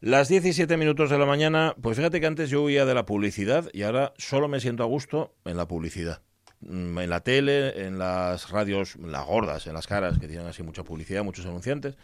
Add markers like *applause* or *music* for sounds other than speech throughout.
Las 17 minutos de la mañana, pues fíjate que antes yo huía de la publicidad y ahora solo me siento a gusto en la publicidad. Mm, En la tele, en las radios, las gordas, en las caras, que tienen así mucha publicidad, muchos anunciantes.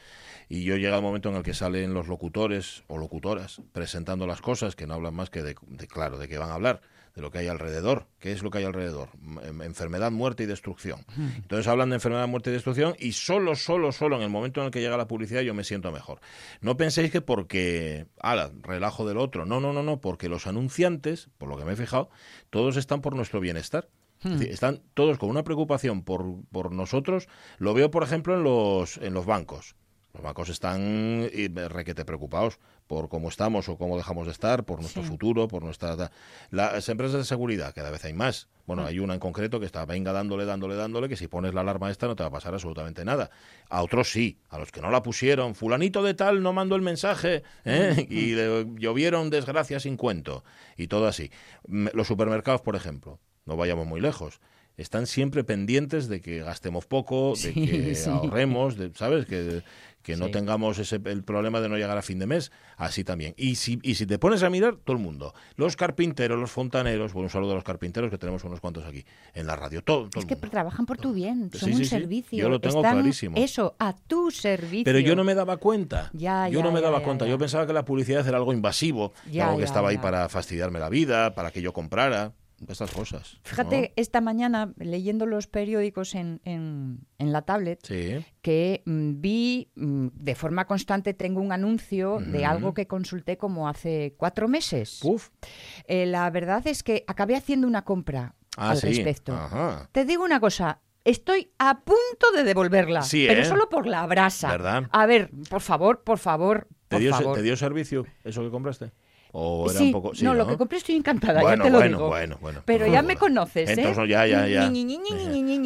Y yo llega el momento en el que salen los locutores o locutoras presentando las cosas, que no hablan más que de, claro, de qué van a hablar, de lo que hay alrededor. ¿Qué es lo que hay alrededor? M- Enfermedad, muerte y destrucción. Entonces hablan de enfermedad, muerte y destrucción y solo, solo, solo en el momento en el que llega la publicidad yo me siento mejor. No penséis que porque, ala, relajo del otro. No, no, no, no, porque los anunciantes, por lo que me he fijado, todos están por nuestro bienestar. Es decir, Están todos con una preocupación por, por nosotros. Lo veo, por ejemplo, en los, en los bancos. Los bancos están requete preocupados por cómo estamos o cómo dejamos de estar, por nuestro Sí. futuro, por nuestra... Las empresas de seguridad, cada vez hay más. Bueno, hay una en concreto que está, venga dándole, dándole, dándole, que si pones la alarma esta no te va a pasar absolutamente nada. A otros sí, a los que no la pusieron, fulanito de tal no mandó el mensaje ¿eh? *laughs* y le llovieron desgracias sin cuento y todo así. Mm, Los supermercados, por ejemplo, no vayamos muy lejos. Están siempre pendientes de que gastemos poco, de Sí, que *laughs* sí. ahorremos, de, ¿sabes? Que, que no tengamos ese, el problema de no llegar a fin de mes, así también. Y si, y si te pones a mirar, todo el mundo, los carpinteros, los fontaneros, bueno, un saludo a los carpinteros, que tenemos unos cuantos aquí en la radio, todo, todo Es el que mundo. trabajan por tu bien, son sí, un sí. servicio. Yo lo tengo Están, clarísimo. Eso, a tu servicio. Pero yo no me daba cuenta. Ya, yo ya, no me ya, daba cuenta. Yo pensaba que la publicidad era algo invasivo, Ya, algo que estaba ahí para fastidiarme la vida, para que yo comprara, estas cosas. ¿no? Fíjate, esta mañana, leyendo los periódicos en, en, en la tablet, Sí. que mm, vi mm, de forma constante, tengo un anuncio de algo que consulté como hace cuatro meses. Puf. Eh, la verdad es que acabé haciendo una compra Ah, al sí. respecto. Ajá. Te digo una cosa. Estoy a punto de devolverla, Sí, pero ¿eh? solo por la brasa. ¿Verdad? A ver, por favor, por favor, ¿Te por dio, se- favor. ¿Te dio servicio eso que compraste? ¿O era sí, un poco.? sí, no, lo que compré estoy encantada, Bueno, ya te lo bueno, digo. bueno, bueno. Pero ya me conoces, ¿eh? Entonces, ya, ya, ya.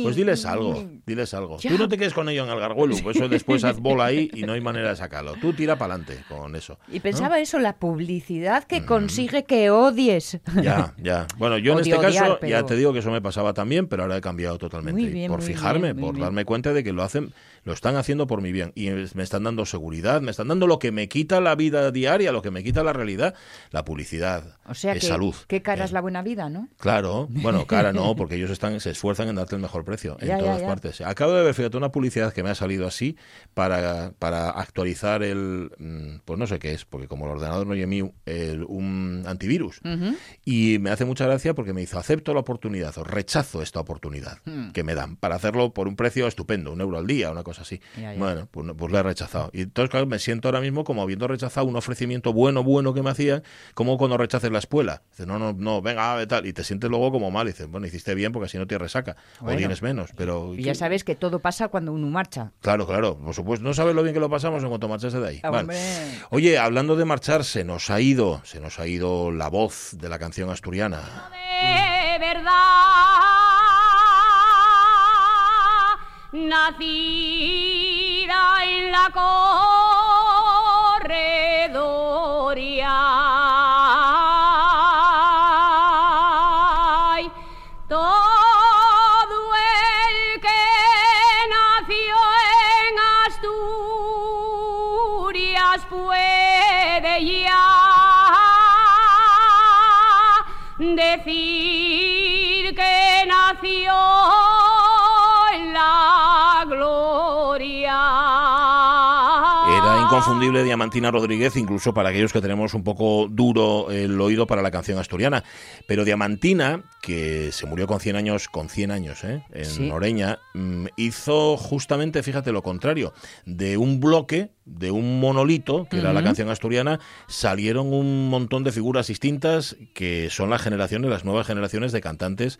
Pues diles algo, diles algo. Ya. Tú no te quedes con ello en el gargüelo, pues eso después haz bola ahí y no hay manera de sacarlo. Tú tira para adelante con eso. Y pensaba eso, la publicidad que consigue que odies. Ya, ya. Bueno, yo en *laughs* este caso ya te digo que eso me pasaba también, pero ahora he cambiado totalmente. Muy bien, por muy fijarme, bien, por bien. darme cuenta de que lo hacen, lo están haciendo por mi bien. Y me están dando seguridad, me están dando lo que me quita la vida diaria, lo que me quita la realidad, la publicidad. O sea es que salud. qué cara Eh, es la buena vida, ¿no? Claro, *laughs* bueno, cara no, porque ellos están, se esfuerzan en darte el mejor precio en Ya, todas ya. partes. Acabo de ver, fíjate, una publicidad que me ha salido así para, para actualizar el, mm, pues no sé qué es, porque como el ordenador no el, un antivirus. Y me hace mucha gracia porque me hizo, acepto la oportunidad o rechazo esta oportunidad Hmm. que me dan para hacerlo por un precio estupendo, un euro al día, una cosa así. Bueno, pues, no- pues lo he rechazado. Y entonces, claro, me siento ahora mismo como habiendo rechazado un ofrecimiento bueno, bueno que me hacían, como cuando rechaces la espuela. Dices, no, no, no, venga, a ver, tal. Y te sientes luego como mal. Y dices, bueno, hiciste bien porque así no te resaca. Bueno. O tienes menos. Pero, Y ya sabes que todo pasa cuando uno marcha. Claro, claro, por supuesto. No sabes lo bien que lo pasamos en cuanto marchaste de ahí. Vale. Hombre. Oye, hablando de marchar, se nos ha ido, se nos ha ido la voz de la canción asturiana. de verdad nacida en la corredoria Inconfundible Diamantina Rodríguez, incluso para aquellos que tenemos un poco duro el oído para la canción asturiana. Pero Diamantina, que se murió con 100 años, con 100 años, ¿eh? en Sí. Oreña, mm, hizo justamente, fíjate lo contrario, de un bloque, de un monolito, que era la canción asturiana, salieron un montón de figuras distintas que son las generaciones, las nuevas generaciones de cantantes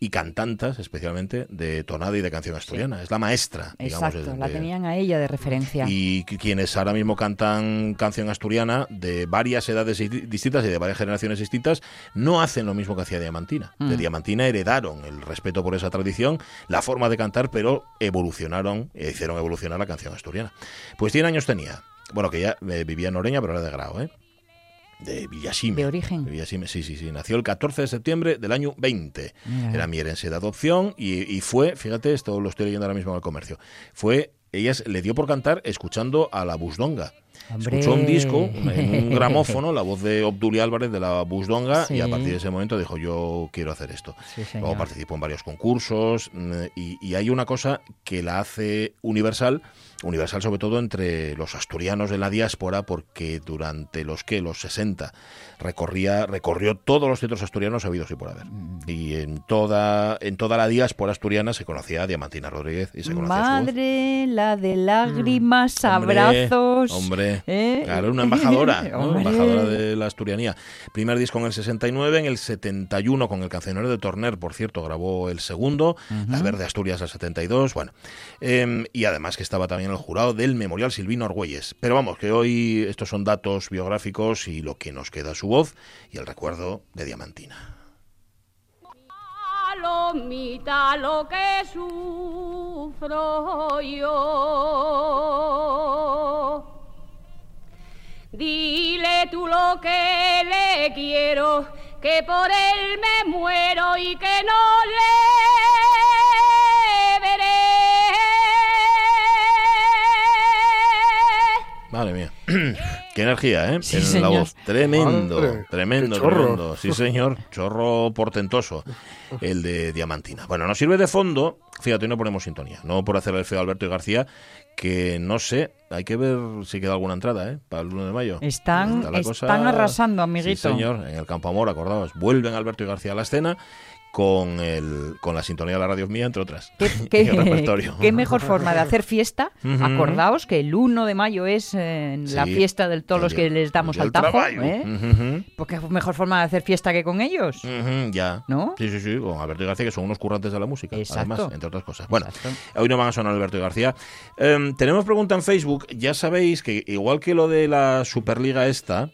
y cantantas, especialmente de tonada y de canción asturiana. Es la maestra, digamos. Exacto, de- la tenían a ella de referencia. y quienes ahora mismo cantan canción asturiana de varias edades di- distintas y de varias generaciones distintas no hacen lo mismo que hacía Diamantina. De Mm. Diamantina heredaron el respeto por esa tradición, la forma de cantar, pero evolucionaron, e hicieron evolucionar la canción asturiana. Pues 100 años tenía. Bueno, que ya eh, vivía en Oreña, pero era de grado, ¿eh? De Villasime. De origen. De Villasime, sí, sí, sí. Nació el 14 de septiembre del año 20. Mira. Era mi herencia de adopción y, y fue, fíjate, esto lo estoy leyendo ahora mismo en el comercio, fue, ella le dio por cantar escuchando a la busdonga. Hombre. escuchó un disco, en un *laughs* gramófono, la voz de Obduli Álvarez de la Busdonga, y a partir de ese momento dijo, yo quiero hacer esto. Sí. Luego participó en varios concursos mm, y, y hay una cosa que la hace universal, universal sobre todo entre los asturianos de la diáspora, porque durante los que los 60 recorría recorrió todos los centros asturianos habidos y por haber. Mm. Y en toda en toda la diáspora asturiana se conocía a Diamantina Rodríguez y se conocía su voz. Madre, la de lágrimas, Hombre, abrazos. Hombre, ¿eh? claro, una embajadora, *laughs* embajadora de la asturianía. Primer disco en el 69, en el 71 con el cancionero de Torner, por cierto, grabó el segundo, La Verde Asturias el 72, bueno. Em, y además que estaba también el jurado del Memorial Silvino Argüelles. Pero vamos, que hoy estos son datos biográficos y lo que nos queda su voz y el recuerdo de Diamantina. Palomita lo que sufro yo. Dile tú lo que le quiero, que por él me muero y que no le Madre mía. *clears throat* Qué energía, ¿eh? Sí, en la señor. voz. Tremendo, Madre, tremendo, tremendo. Sí, señor. Chorro portentoso. El de Diamantina. Bueno, nos sirve de fondo. Fíjate, hoy no ponemos sintonía. No por hacer el feo a Alberto y García, que no sé. Hay que ver si queda alguna entrada, ¿eh? Para el 1 de mayo. Están, Está la están arrasando, amiguito. Sí, señor. En el Campo Amor, acordaos. Vuelven Alberto y García a la escena con, el, con la sintonía de la radio mía, entre otras. ¿Qué, *laughs* Y el repertorio. qué mejor forma de hacer fiesta? Acordaos que el 1 de mayo es eh, la fiesta de todos los que les damos al tajo. ¿eh? Porque es mejor forma de hacer fiesta que con ellos. Ya. ¿No? Sí, sí, sí, con Alberto y García, que son unos currantes de la música, Exacto. además, entre otras cosas. Bueno, Exacto. hoy no van a sonar Alberto y García. Em, tenemos pregunta en Facebook. Ya sabéis que, igual que lo de la Superliga esta,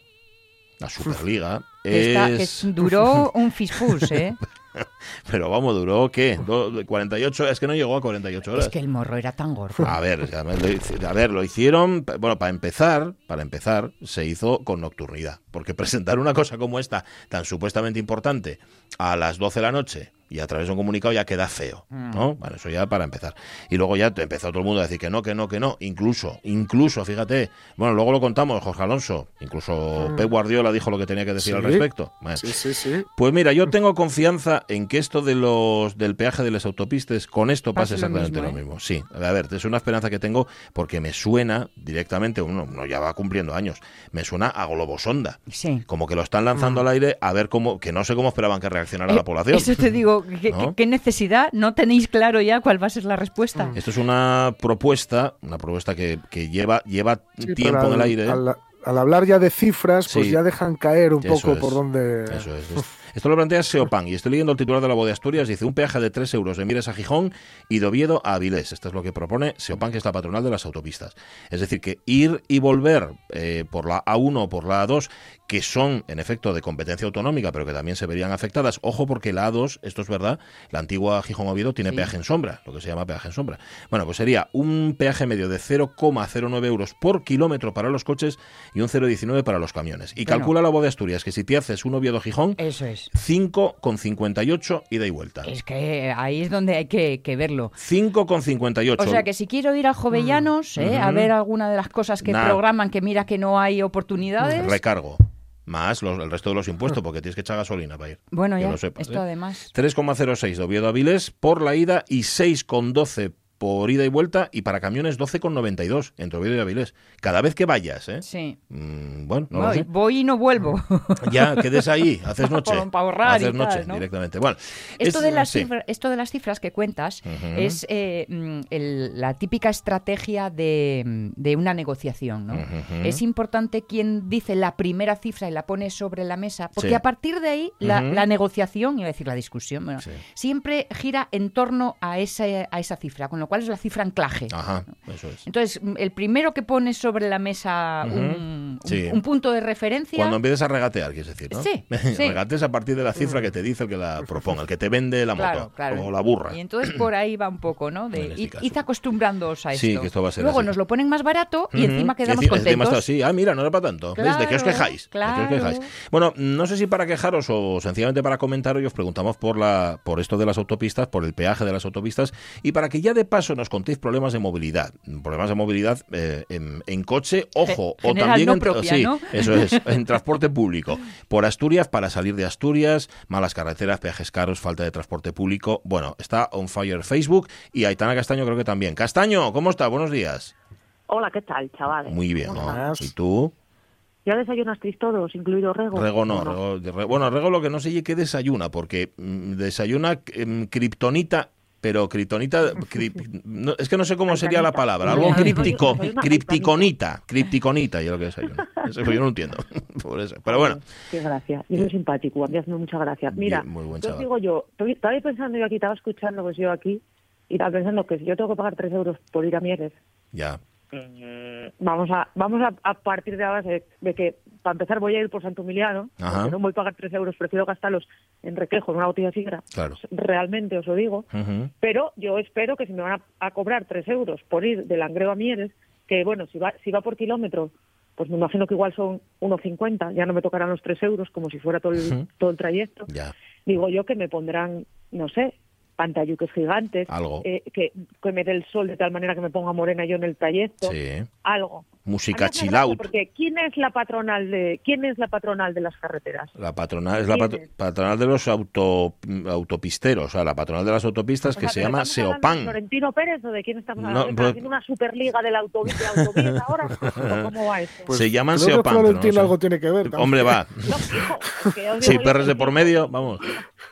la Superliga, está- que es... duró *laughs* un fisfus, ¿eh? *laughs* *laughs* Pero vamos, duró, ¿qué? Do- 48, es que no llegó a 48 horas. es que el morro era tan gordo. A ver, a ver, lo hicieron, bueno, para empezar, para empezar, se hizo con nocturnidad, porque presentar una cosa como esta, tan supuestamente importante, a las 12 de la noche y a través de un comunicado ya queda feo, ¿no? Bueno, eso ya para empezar. Y luego ya empezó todo el mundo a decir que no, que no, que no, incluso, incluso, fíjate, bueno, luego lo contamos, Jorge Alonso, incluso Pep Guardiola dijo lo que tenía que decir al respecto. Bueno, Sí, sí, sí. pues mira, yo tengo confianza en que esto de los del peaje de las autopistas, con esto pasa lo exactamente lo mismo, mismo. ¿eh? Sí, a ver, es una esperanza que tengo porque me suena directamente, uno, uno ya va cumpliendo años, me suena a globosonda. Sí. Como que lo están lanzando al aire a ver cómo, que no sé cómo esperaban que reaccionara Eh, la población. Eso te digo, *laughs* ¿qué, ¿No? qué- necesidad? ¿No tenéis claro ya cuál va a ser la respuesta? Esto es una propuesta, una propuesta que, que lleva, lleva Sí, tiempo pero en el al- aire. Al, al hablar ya de cifras, pues ya dejan caer un Eso poco es. por donde. Eso es. *laughs* es- Esto lo plantea Seopan y estoy leyendo el titular de la voz de Asturias. Dice un peaje de 3 euros de Mires a Gijón y de Oviedo a Avilés. Esto es lo que propone Seopan, que es la patronal de las autopistas. Es decir, que ir y volver eh, por la A1 o por la A2, que son en efecto de competencia autonómica, pero que también se verían afectadas. Ojo, porque la A2, esto es verdad, la antigua Gijón-Oviedo tiene Sí. peaje en sombra, lo que se llama peaje en sombra. Bueno, pues sería un peaje medio de 0,09 euros por kilómetro para los coches y un 0,19 para los camiones. Y Bueno. calcula la voz de Asturias que si te haces un Oviedo-Gijón, Eso es. 5,58 ida y vuelta. Es que ahí es donde hay que, que verlo. 5,58. O sea que si quiero ir a Jovellanos ¿eh? a ver alguna de las cosas que Nah. programan, que mira que no hay oportunidades. Recargo. Más los- el resto de los impuestos, porque tienes que echar gasolina para ir. Bueno, ya, lo sepas, esto ¿eh? además. 3,06 de Oviedo a Avilés por la ida y 6,12 por ida y vuelta y para camiones 12,92 entre Oviedo y Avilés. Cada vez que vayas, ¿eh? Sí. Mm, bueno, no lo voy, sé. voy y no vuelvo. *laughs* Ya, quedes ahí, haces *laughs* noche. Para- y haces noche tal, ¿no? directamente. Bueno, Esto, es- de las sí. cifra- esto de las cifras que cuentas es eh, mm, el- la típica estrategia de, mm, de una negociación. ¿no? Es importante quien dice la primera cifra y la pone sobre la mesa, porque Sí. a partir de ahí la, negociación, iba a decir la discusión, bueno, Sí. siempre gira en torno a esa, a esa cifra, con lo cual es la cifra anclaje. Ajá, eso es. Entonces, mm, el primero que pone sobre la mesa Ujú. un, un- Sí. un punto de referencia... Cuando empieces a regatear, quieres decir, ¿no? Sí, *laughs* sí. Regates a partir de la cifra que te dice el que la proponga, el que te vende la Claro, moto claro. o la burra. Y entonces por ahí va un poco, ¿no? De este id acostumbrándoos a esto. Sí, que esto va a ser Luego así. nos lo ponen más barato y Ujú. encima quedamos enci- encima contentos. está así. Ah, mira, no era para tanto. ¿Veis? ¿De qué os Claro, quejáis? ¿De qué os claro. quejáis? Bueno, no sé si para quejaros o sencillamente para comentar, hoy os preguntamos por la por esto de las autopistas, por el peaje de las autopistas y para que ya de paso nos contéis problemas de movilidad. Problemas de movilidad eh, en, en coche, ojo, o también no en, propia, sí, ¿no? eso es, en transporte público. Por Asturias, para salir de Asturias, malas carreteras, peajes caros, falta de transporte público. Bueno, está on fire Facebook y Aitana Castaño creo que también. Castaño, ¿cómo está? Buenos días. Hola, ¿qué tal, chavales? Muy bien, ¿Cómo ¿no? ¿Y tú? ¿Ya desayunasteis todos, incluido Rego? Rego no, ¿O Rego- de Re- bueno, Rego lo que no sé qué desayuna, porque mm, desayuna em, kriptonita, pero kriptonita, *laughs* crip- no, es que no sé cómo sería la palabra, algo críptico, cripticonita, cripticonita, yo lo que desayuna. Eso *laughs* yo no entiendo, *laughs* por eso. Pero bueno, Qué gracia. Y soy simpático, a mí hazme mucha gracia. Mira, muy buen yo digo yo, estaba pensando yo aquí, estaba escuchando pues yo aquí, y estaba pensando que si yo tengo que pagar 3 euros por ir a Mieres, ya, mm, vamos a vamos a, a partir de la base de que, para empezar, voy a ir por Ajá. porque no voy a pagar 3 euros, prefiero gastarlos en Requejo, en una botella de sidra. Claro. Realmente os lo digo. Pero yo espero que si me van a, a cobrar 3 euros por ir de Langreo a Mieres, que bueno, si va, si va por kilómetro, pues me imagino que igual son 1,50, ya no me tocarán los 3 euros como si fuera todo el, todo el trayecto. ya, Digo yo que me pondrán, no sé, pantalluques gigantes, Algo. eh, que, que me dé el sol de tal manera que me ponga morena yo en el trayecto, sí. algo. Música chill out. Porque ¿quién es la patronal de quién es la patronal de las carreteras? La patronal es la ¿Quién patro- es? patronal de los auto, autopisteros, o sea, la patronal de las autopistas O que sea, se ¿pero llama hablando de Seopan. ¿Florentino Pérez o de quién estamos No, hablando? ¿Están pues- haciendo una superliga de la autovías ahora? ¿O ¿Cómo *laughs* va esto? se llaman Seopan. pero no Florentino sé. algo tiene que ver. también. Hombre, va. No, hijo, es que ya os Si digo yo perres que de por sí. medio, vamos.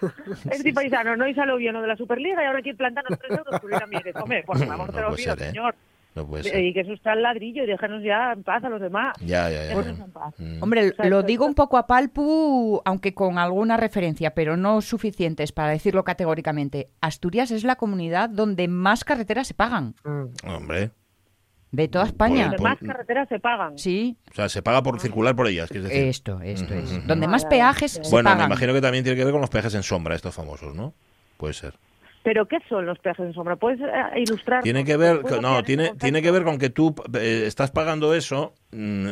*laughs* Es de paisano, no hizo lo bien de la Superliga y ahora quiere plantarnos tres euros por ir a Mieres. Hombre, por *laughs* favor, No te lo pido, ser, ¿eh? señor. No puede ser. Y que eso está al ladrillo y déjanos ya en paz a los demás. Ya, ya, ya. En paz. Mm. Hombre, O sea, lo digo un poco a palpu, aunque con alguna referencia, pero no suficientes para decirlo categóricamente. Asturias es la comunidad donde más carreteras se pagan Mm. Hombre, de toda España. Donde Pon- más carreteras se pagan. Sí, o sea, se paga por circular por ellas, decir. esto, esto es. Donde Ah, más peajes se Bueno, me pagan. imagino que también tiene que ver con los peajes en sombra, estos famosos, ¿no? Puede ser. ¿Pero qué son los peajes en sombra? ¿Puedes eh, ilustrar? Tiene que ver, ¿Puedo no, tiene, tiene que ver con que tú eh, estás pagando eso. mm,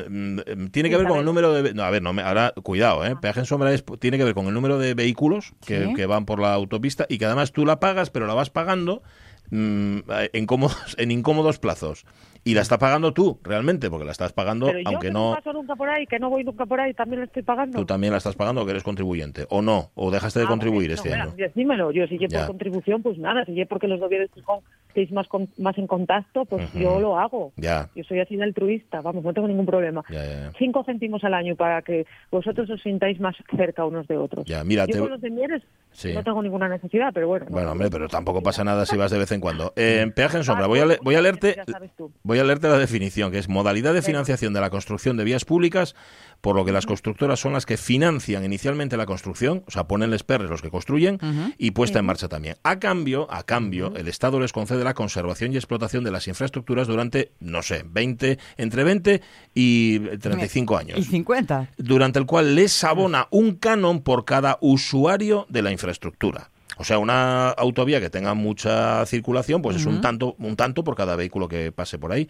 mm, tiene que Sí, ver con el número de. No, a ver, no, me- ahora, cuidado, ¿eh? Peaje en sombra es, tiene que ver con el número de vehículos que, Sí. que van por la autopista y que además tú la pagas, pero la vas pagando mm, en, cómodos, en incómodos plazos. Y la estás pagando tú, realmente, porque la estás pagando, Pero yo aunque que no. paso nunca por ahí, que no voy nunca por ahí, también lo estoy pagando. Tú también la estás pagando, que eres contribuyente. O no, o dejaste de Ah, contribuir bueno, este no, año. mira, Decímelo, yo si yo por contribución, pues nada, si yo porque los gobiernos Gijón estéis más, con- más en contacto, pues yo lo hago. Ya, Yo soy así de altruista, vamos, no tengo ningún problema. ya, ya. ya. Cinco céntimos al año para que vosotros os sintáis más cerca unos de otros. Ya, mira, yo te- con los de Mieres Sí. no tengo ninguna necesidad, pero bueno. Bueno, no, hombre, pero tampoco pasa nada si vas de vez en cuando. *laughs* Eh, peaje en sombra, Ah, voy a, le- bueno, voy a leerte, sabes tú. voy a leerte la definición, que es modalidad de financiación de la construcción de vías públicas, por lo que las constructoras son las que financian inicialmente la construcción, o sea, ponen les perres los que construyen y puesta en marcha también. A cambio, a cambio, el Estado les concede la conservación y explotación de las infraestructuras durante, no sé, 20, entre 20 y 35 años Y 50. durante el cual les abona un canon por cada usuario de la infraestructura. O sea, una autovía que tenga mucha circulación, pues es un tanto, un tanto por cada vehículo que pase por ahí.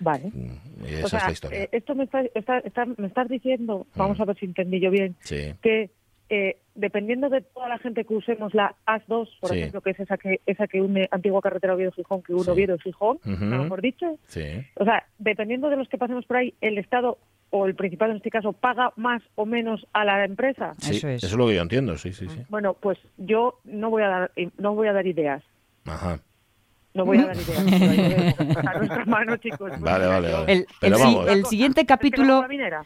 Vale. Mm, Y esa o sea, es la historia. eh, esto me, está, está- está- me estás diciendo, vamos a ver si entendí yo bien, sí. que eh, dependiendo de toda la gente que usemos la AS2, por Sí. ejemplo, que es esa que esa que une antigua carretera Oviedo-Gijón, que une Sí. Oviedo-Gijón, a lo mejor dicho, Sí. o sea, dependiendo de los que pasemos por ahí, el Estado o el Principado en este caso paga más o menos a la empresa. Sí, Eso es. Eso es lo que yo entiendo, sí, sí, sí. Bueno, pues yo no voy a dar no voy a dar ideas. Ajá. No voy a dar ideas. a *laughs* nuestra mano, chicos. Vale, vale, vale. El, si- vamos. el siguiente ¿Es que capítulo,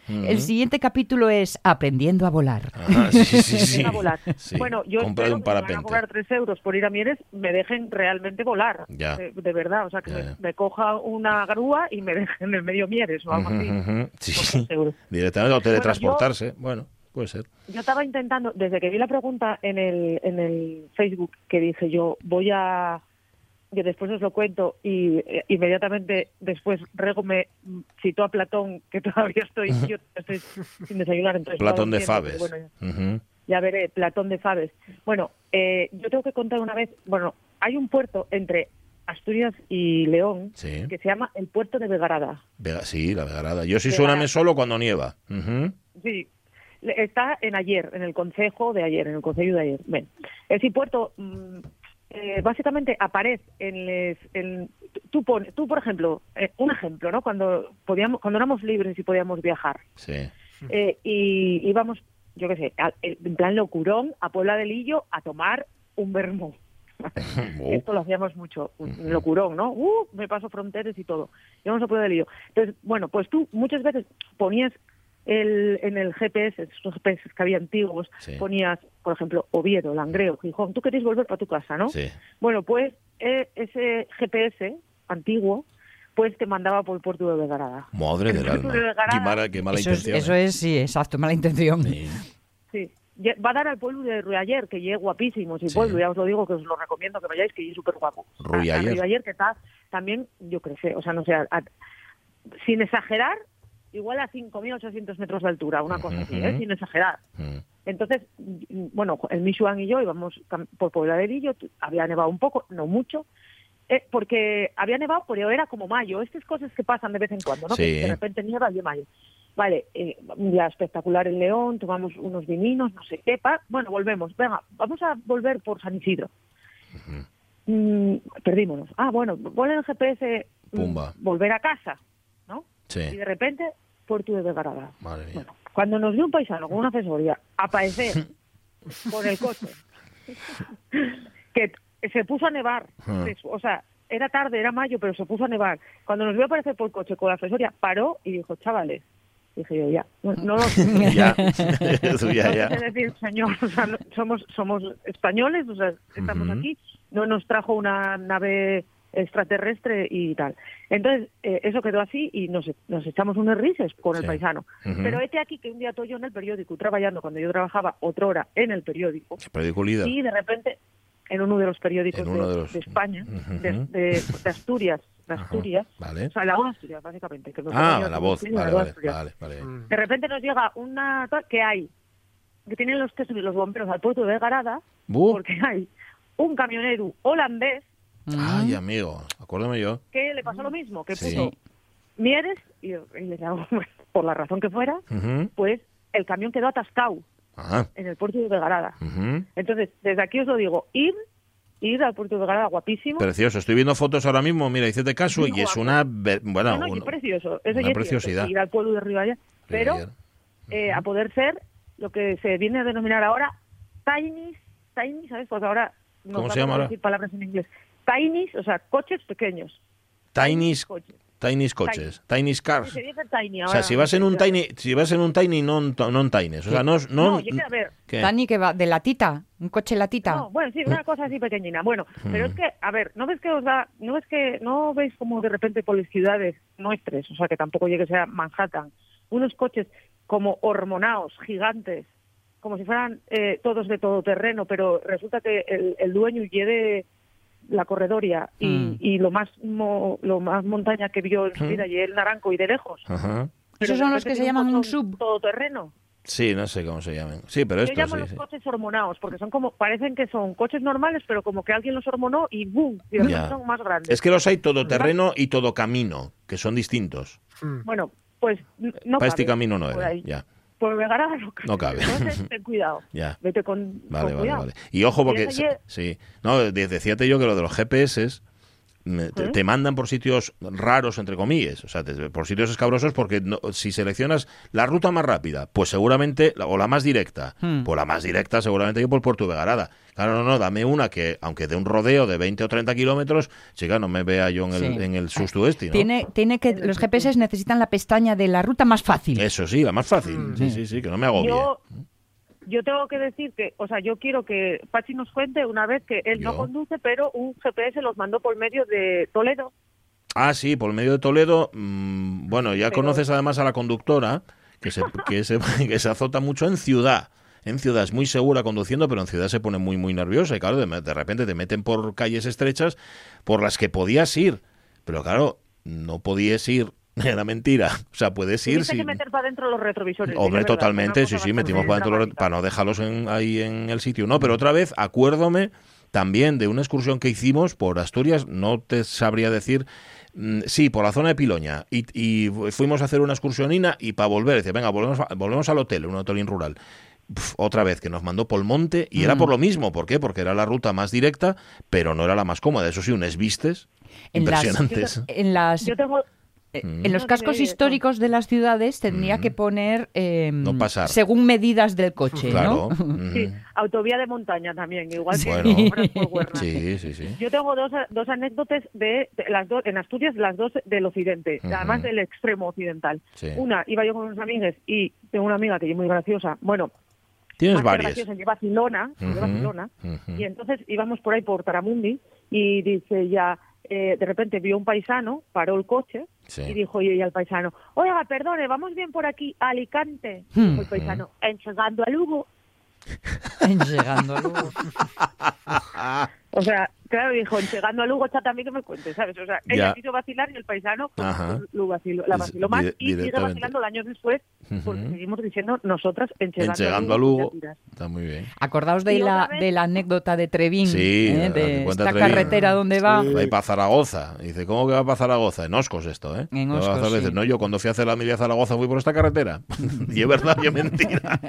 el siguiente capítulo es aprendiendo a volar. Ajá, sí, sí, sí. Dejen a volar. Sí. Bueno, yo espero un que me van a parapente. cobrar 3 euros por ir a Mieres, me dejen realmente volar. Ya. De, de verdad, o sea, que Ya, me, ya. me coja una grúa y me dejen en el medio Mieres o algo así. Sí. Directamente o teletransportarse. Bueno, puede ser. Yo estaba intentando, desde que vi la pregunta en el, en el Facebook, que dije yo, voy a... Yo después os lo cuento y eh, inmediatamente después Rego me citó a Platón, que *laughs* todavía estoy, yo estoy sin desayunar. Entonces Platón de entiendo, Faves. bueno, ya veré, Platón de Faves. Bueno, eh, yo tengo que contar una vez, bueno, hay un puerto entre Asturias y León Sí. que se llama el puerto de Vegarada. Vega- sí, la vegarada. Yo sí Vegarada. suena me solo cuando nieva. Ujú. Sí, le- está en ayer, en el consejo de ayer, en el consejo de ayer. Bien, ese puerto mm, eh, básicamente aparece en, les, en tú, pon- tú por ejemplo, eh, un ejemplo, ¿no? Cuando podíamos, cuando éramos libres y podíamos viajar Sí. eh, y íbamos, yo qué sé, a- en plan locurón a Puebla del Lillo a tomar un vermú. Oh. *laughs* Esto lo hacíamos mucho, un locurón, ¿no? Uh, me paso fronteras y todo. Íbamos a Puebla del Lillo. Entonces, bueno, pues tú muchas veces ponías el, en el GPS, esos GPS que había antiguos, Sí. ponías, por ejemplo, Oviedo, Langreo, Gijón. Tú querías volver para tu casa, ¿no? Sí. Bueno, pues eh, ese GPS antiguo, pues te mandaba por el puerto de Vegarada. Madre del alma. de Vegarada. Qué mala, qué mala Eso es, intención. eso ¿eh? es, sí, exacto, mala intención. Sí. Va a dar al pueblo de Ruyayer, que es guapísimo, ese Sí. pueblo, ya os lo digo, que os lo recomiendo que vayáis, que es súper guapo. Ruyayer. Ruyayer, que está también, yo creo, o sea, no sé, a- a- sin exagerar, igual a 5.800 metros de altura, una cosa así, ¿eh? Sin exagerar. Entonces, bueno, el Michuan y yo íbamos por Puebla de Lillo, había nevado un poco, no mucho, eh, porque había nevado, pero era como mayo, estas cosas que pasan de vez en cuando, ¿no? Sí. Que de repente nieva y mayo. Vale, eh, un día espectacular en León, tomamos unos vininos, no sé qué, pa- bueno, volvemos, venga, vamos a volver por San Isidro. Mm, perdímonos. Ah, bueno, pon el GPS mm, Pumba. volver a casa, Y de repente, Puerto de mía. Bueno, cuando nos vio un paisano con una asesoría aparecer con el coche, *laughs* que se puso a nevar, Ah. o sea, era tarde, era mayo, pero se puso a nevar. Cuando nos vio aparecer por el coche con la asesoría, paró y dijo, chavales, dije yo, ya, no, no lo *laughs* Ya. *laughs* Decir, señor, o sea, no- somos, somos españoles, o sea, estamos aquí, no nos trajo una nave extraterrestre y tal. Entonces, eh, eso quedó así y nos, nos echamos unos rises con el paisano. Pero este aquí que un día estoy yo en el periódico trabajando, cuando yo trabajaba otra hora en el periódico, Qué periódico líder. y de repente en uno de los periódicos, de, de los- de España, de, de- de Asturias, de. Asturias, Vale. o sea, la voz de Asturias, básicamente. Que me Ah, la voz. la Vale, vale, de Asturias. vale, vale. De repente nos llega una que hay, que tienen los que subir los bomberos al puerto de Garada, porque hay un camionero holandés Ay, amigo, acuérdame yo. que le pasó lo mismo, que Sí. puso Mieres, y, y le llamo, *laughs* por la razón que fuera, Ujú. pues el camión quedó atascado Ah, en el puerto de Garada. ujú. Entonces, desde aquí os lo digo, ir, ir al puerto de Garada, guapísimo. Precioso. Estoy viendo fotos ahora mismo, mira, hice de caso y Muy es una... ver- Bueno, no, no, y un- precioso, eso una es preciosidad. cierto, ir al pueblo de Riballa, pero Ayer. eh, a poder ser lo que se viene a denominar ahora tiny, tiny, ¿sabes? Pues ahora nos ¿Cómo se llama ahora? decir palabras en inglés. Tiny, o sea, coches pequeños. Tiny, coches. tiny coches, tiny Sí, cars. se dice tiny O ahora. sea, si vas en un tiny, si vas en un tiny, non, non tines. O sea, no, no, No, quiero ver. ¿qué? Dani, que va de latita, un coche latita. No, bueno, sí, una cosa así pequeñina. Bueno, pero Mm. es que, a ver, ¿no ves que os da, no ves que, no veis como de repente por las ciudades nuestras, o sea, que tampoco llegue a ser Manhattan, unos coches como hormonados, gigantes, como si fueran eh, todos de todoterreno, pero resulta que el, el dueño lleve la corredoria y, Mm. y lo más mo- lo más montaña que vio en su Mm. vida y el naranco y de lejos. Ajá. Pero Esos son los que se llaman un sub. Todoterreno. Sí, no sé cómo se llaman. Sí, pero Yo esto llamo sí, los sí. coches hormonados, porque son como, parecen que son coches normales, pero como que alguien los hormonó y ¡boom! Y Ya. son más grandes. Es que los hay todo terreno y todo camino, que son distintos. Bueno, pues no Para este camino no era. Ya, Por no cabe. Entonces, ten *laughs* cuidado. ya. Vete con, Vale, con vale, cuidado. vale. Y ojo, porque. Sí. No, de- decíate yo que lo de los GPS te, te mandan por sitios raros, entre comillas. O sea, te- por sitios escabrosos, porque no- si seleccionas la ruta más rápida, pues seguramente. O la más directa. Hmm. Pues la más directa, seguramente yo por Puerto de Garada. Claro, no, no, dame una que, aunque de un rodeo de 20 o 30 kilómetros, chica, no me vea yo en el, Sí. en el susto este, ¿no? Tiene, tiene que los GPS necesitan la pestaña de la ruta más fácil. Eso sí, la más fácil. Sí, sí, sí, que no me agobie. Yo, yo tengo que decir que, o sea, yo quiero que Pachi nos cuente una vez que él Yo. no conduce, pero un GPS los mandó por medio de Toledo. Ah, sí, por medio de Toledo. mm, bueno, ya Pero- conoces además a la conductora, que se, que, se, *laughs* que se azota mucho en ciudad. En ciudad es muy segura conduciendo, pero en ciudad se pone muy, muy nerviosa. Y claro, de, de repente te meten por calles estrechas por las que podías ir. Pero claro, no podías ir. *laughs* Era mentira. O sea, puedes ir Tuviste si... que meter para adentro los retrovisores. Hombre, verdad, totalmente, sí, sí, metimos para, dentro los- para no dejarlos en- ahí en el sitio. No, pero otra vez, acuérdome también de una excursión que hicimos por Asturias, no te sabría decir, mm, sí, por la zona de Piloña, y, y fuimos a hacer una excursionina y para volver, dice, venga, volvemos, a- volvemos al hotel, un hotelín rural. otra vez que nos mandó por el monte y era Mm. por lo mismo. ¿Por qué? Porque era la ruta más directa, pero no era la más cómoda. Eso sí, unes vistes En las- impresionantes. En las Yo tengo, Mm. En los No, cascos históricos de las ciudades tendría Mm. que poner eh, No pasar. según medidas del coche, Claro. *laughs* sí, autovía de montaña también, igual que Bueno. Sí, sí, sí. Yo tengo dos, dos anécdotas de, de las dos en Asturias, las dos del occidente, además del extremo occidental. Sí. Una, iba yo con unos amigos y tengo una amiga que es muy graciosa. Bueno, Tienes varias. graciosa, lleva. Y entonces íbamos por ahí por Taramundi y dice ya, eh, de repente vio un paisano, paró el coche Sí. y dijo y al paisano, oiga, perdone, vamos bien por aquí, a Alicante. Hmm. Dijo el paisano, enchegando a Lugo. Llegando *laughs* luego. O sea, claro, dijo, llegando a Lugo, echa también que me cuente, ¿sabes? O sea, Ya. ella quiso vacilar y el paisano pues, Ajá. lo vaciló, la vaciló más di- y sigue vacilando años después porque Ujú. seguimos diciendo nosotras enchegando, a Lugo. Está muy bien. Acordaos de Y la, otra vez- de la anécdota de Trevín, Sí, ¿eh? la de esta Trevín. carretera donde va. Sí. Va a ir para Zaragoza. Y dice, ¿cómo que va para Zaragoza? En Oscos esto, ¿eh? En Oscos, a veces, sí. No, yo cuando fui a hacer la milla a Zaragoza fui por esta carretera. *laughs* y es verdad, y es mentira.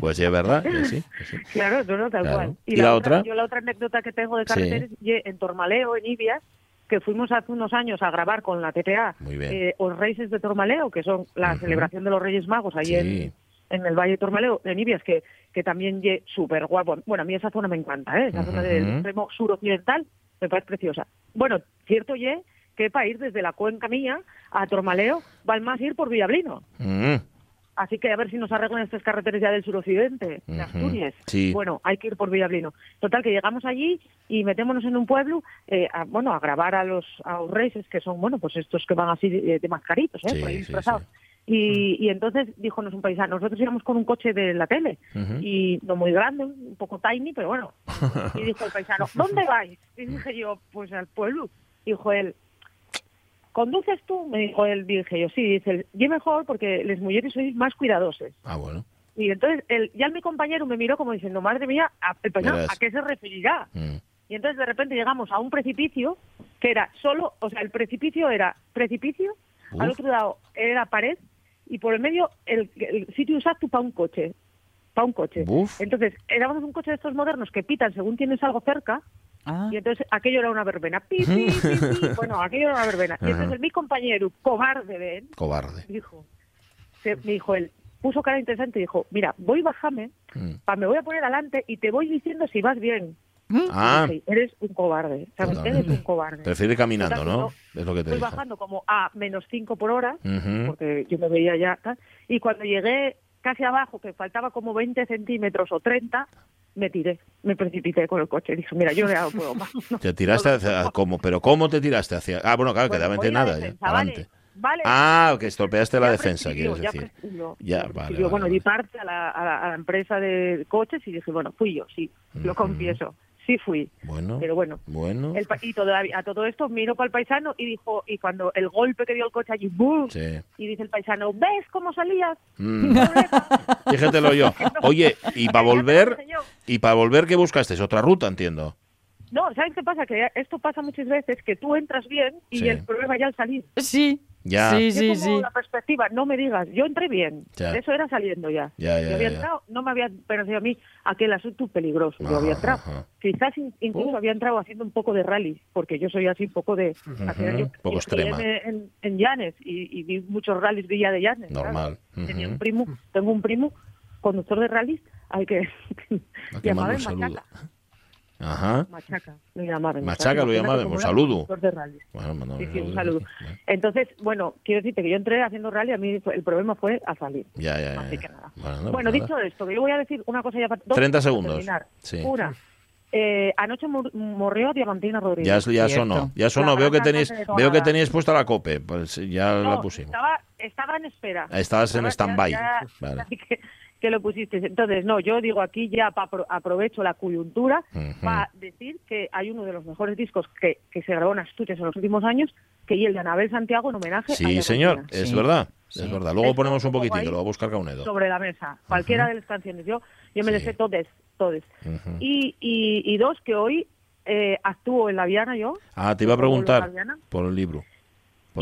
pues sí, es verdad. que sí, que sí. Claro, no, no, tal Claro. cual. ¿Y la otra? Yo la otra anécdota que tengo de carreteras en Tormaleo, en Ibias, que fuimos hace unos años a grabar con la TTA bien. eh, los Reyes de Tormaleo, que son la celebración de los Reyes Magos ahí Sí. en, en el Valle de Tormaleo, en Ibias, que, que también ye súper guapo. Bueno, a mí esa zona me encanta, ¿eh? esa zona del extremo suroccidental me parece preciosa. Bueno, cierto ye que para ir desde la cuenca mía a Tormaleo, vale más ir por Villablino. Mm, Así que a ver si nos arreglan estas carreteras ya del suroccidente, de Ujú, Asturias. sí. Bueno, hay que ir por Villablino. Total, que llegamos allí y metémonos en un pueblo, eh, a, bueno, a grabar a los, a los reyes, que son, bueno, pues estos que van así de, de mascaritos, ¿eh? Sí, por ahí disfrazados. sí. Y, y entonces díjonos un paisano, nosotros íbamos con un coche de la tele, y no muy grande, un poco tiny, pero bueno. *laughs* Y dijo el paisano, ¿dónde vais? Y dije yo, pues al pueblo. Dijo él, ¿conduces tú? Me dijo él, dije yo, sí, dice, él, y mejor porque las mujeres sois más cuidadosas. Ah, bueno. Y entonces él, ya mi compañero me miró como diciendo, madre mía, ¿a, el. ¿a qué se referirá? Mm. Y entonces de repente llegamos a un precipicio que era solo, o sea, el precipicio era precipicio, al otro lado era pared y por el medio el, el sitio exacto para un coche. Para un coche. Uf. Entonces, éramos un coche de estos modernos que pitan según tienes algo cerca Ah, y entonces aquello era una verbena. Pi, pi, pi, pi. *laughs* Bueno, aquello era una verbena. Y entonces mi compañero, cobarde de él, Cobarde. dijo, se, me dijo él, puso cara interesante y dijo, mira, voy bájame, Mm. pa, me voy a poner adelante y te voy diciendo si vas bien. Ah, Y dije, eres un cobarde, ¿sabes? Totalmente. Eres un cobarde. prefiere ir caminando, ¿no? Es lo que te dijo. bajando como a menos 5 por hora, porque yo me veía ya. Y cuando llegué casi abajo, que faltaba como 20 centímetros o 30, me tiré, me precipité con el coche. Dije, mira, yo ya no puedo más. *laughs* Te tiraste hacia... ¿Cómo? ¿Pero cómo te tiraste hacia...? Ah, bueno, claro, Bueno, entre a nada. ya, defensa, adelante. Vale. Ah, que estropeaste la defensa, quieres ya decir. Ya, vale, Bueno, vale. di parte a la, a la- a la empresa de coches y dije, bueno, fui yo, sí, lo confieso, sí fui. Bueno, Pero bueno, bueno. el pa- y todavía, a todo esto miro para el paisano y dijo, y cuando el golpe que dio el coche allí, ¡boom! Sí. Y dice el paisano, ¿ves cómo salías? Mm. *laughs* Fíjatelo yo. *laughs* Oye, y para volver, y para volver, ¿qué buscaste? Es otra ruta, entiendo. No, ¿sabes qué pasa? Que esto pasa muchas veces, que tú entras bien y Sí. el problema ya al salir. sí. Ya. Sí, Yo sí, pongo sí. la perspectiva, no me digas, yo entré bien, Ya. eso era saliendo ya. Ya, ya, yo había entrado, no me había parecido a mí aquel asunto peligroso, yo había entrado. ajá. Quizás in- incluso Oh. había entrado haciendo un poco de rally, porque yo soy así un poco de... yo- un poco extrema. En, en Llanes y, y vi muchos rallies Villa de Llanes. Normal. Tenía Ujú. un primo, tengo un primo conductor de rallies, al que *laughs* A que llamaba mando un en saludo. Machaca. Ajá. Machaca, lo llamaban. Machaca lo llamaban, un saludo. de. Bueno, mando Sí, sí, un saludo. Entonces, bueno, quiero decirte que yo entré haciendo rally, a mí el problema fue a salir. Ya, ya, ya. Así que nada. Bueno, no, bueno, pues dicho nada. esto, que yo voy a decir una cosa ya para... dos 30 para segundos. terminar. Sí. Una, eh, anoche mur- murió Diamantina Rodríguez. Ya, ya sonó, ya sonó. La Veo que tenéis, veo que teníais puesta la cope. Pues ya No, la pusimos. Estaba, estaba en espera. Estabas en Estaba- stand-by. ya- ya- Vale. *laughs* que, lo pusiste. Entonces, no, yo digo aquí ya aprovecho la coyuntura para decir que hay uno de los mejores discos que, que se grabó en Asturias en los últimos años, que y el de Anabel Santiago en homenaje a Sí, señor, es Sí. verdad. Sí. Es verdad. Luego Esto ponemos un que lo va a buscar Caunedo. sobre la mesa. Cualquiera de las canciones. Yo, yo me Sí. las sé todas, todas. Ujú. Y, y, y dos, que hoy eh, actúo en La Viana yo. Ah, te iba a preguntar por el libro.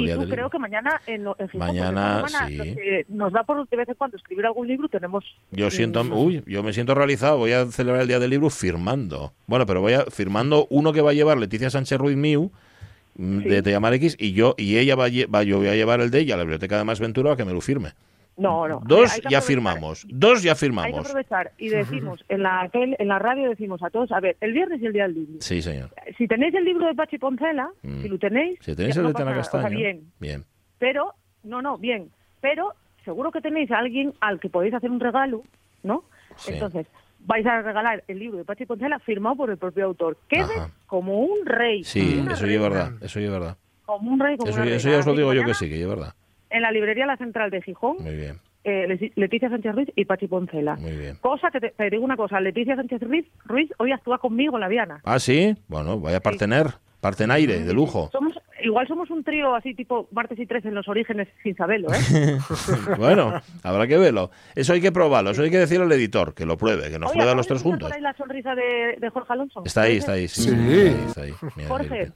Y del creo que mañana en, lo- en Gijón, porque Mañana, semana sí. nos da por de vez en cuando escribir algún libro, tenemos... Yo siento, mm, uy, yo me siento realizado. Voy a celebrar el día del libro firmando. Bueno, pero voy a firmando uno que va a llevar Leticia Sánchez Ruiz Miu mm, Sí. de Te llamar X y yo y ella va, a lle- va- yo voy a llevar el de ella a la biblioteca de Más Ventura a que me lo firme. No, no. Dos hay ya firmamos. Dos ya Hay que firmamos. aprovechar y decimos, en la, tele- en la radio decimos a todos, a ver, el viernes y el día del libro. Sí, señor. Si tenéis el libro de Pachi Poncela, Mm. si lo tenéis, Si tenéis el no de Tana nada. O sea, Castaño. bien, Bien. pero, no, no, bien, pero seguro que tenéis a alguien al que podéis hacer un regalo, ¿no? Sí. Entonces, vais a regalar el libro de Pachi Poncela firmado por el propio autor. Quedes Ajá. como un rey. Sí, eso ya es verdad. Eso ya es verdad. Como un rey, como Eso, una eso ya os lo digo yo que sí, que es verdad. En la librería La Central de Gijón, Muy bien, eh, Leti- Leticia Sánchez Ruiz y Pachi Poncela. muy bien. Cosa que te, te digo una cosa, Leticia Sánchez Ruiz, Ruiz hoy actúa conmigo en la Viana. Ah, sí. Bueno, vaya a partener. Partenaire, de lujo. Somos, igual somos un trío así tipo martes y tres en los orígenes sin saberlo, ¿eh? *laughs* Bueno, habrá que verlo. Eso hay que probarlo. Eso hay que decirlo al editor, que lo pruebe, que nos Oye, pruebe a ¿acabas los tres juntos. por ahí la sonrisa de, de Jorge Alonso? Está ahí, ¿Puede está ahí. Sí, Sí. Está ahí, está ahí. Mira, Jorge, mira.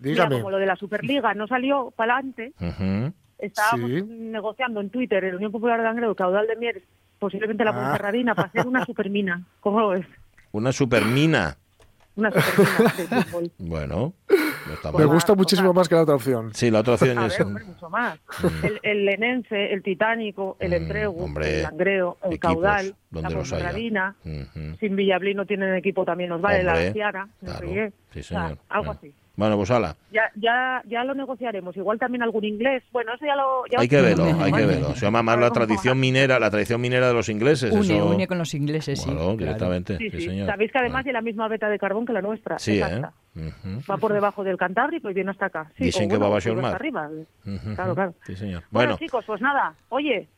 Dígame. como lo de la Superliga no salió para adelante, Ujú. Estábamos Sí. negociando en Twitter en Unión Popular de Langreo, caudal de Mieres, posiblemente la Ah. Ponferradina, para hacer una *laughs* supermina. ¿Cómo lo ves? Una supermina. Una supermina de fútbol. *laughs* Bueno, no está Me mal. Pues gusta muchísimo más que la otra opción. Sí, la otra opción A es... ver, hombre, mucho más. El, el Lenense, el Titánico, el Mm, Entrego, hombre, el Langreo, el equipos, Caudal, donde la. Ponferradina. Ujú. Sin Villablí no tienen equipo también nos vale, Hombre, la Ciara, no claro. Sí, O sea, algo Bueno. así. Bueno, pues ala. Ya, ya, ya lo negociaremos. Igual también algún inglés. Bueno, eso ya lo. ya Hay que verlo, hay que verlo. Se llama más la tradición va. minera, la tradición minera de los ingleses. Une, eso... une con los ingleses, sí. Claro, claro. directamente. Sí, Sí, sí. señor. Sabéis que además Bueno. tiene la misma beta de carbón que la nuestra. Sí, ¿eh? exacta. Ujú. Va por debajo del Cantábrico y viene hasta acá. Sí, Dicen que va bueno, a baixar sube más. hasta arriba. Ujú. Claro, claro. Sí, señor. Bueno, Bueno, chicos, pues nada. Oye,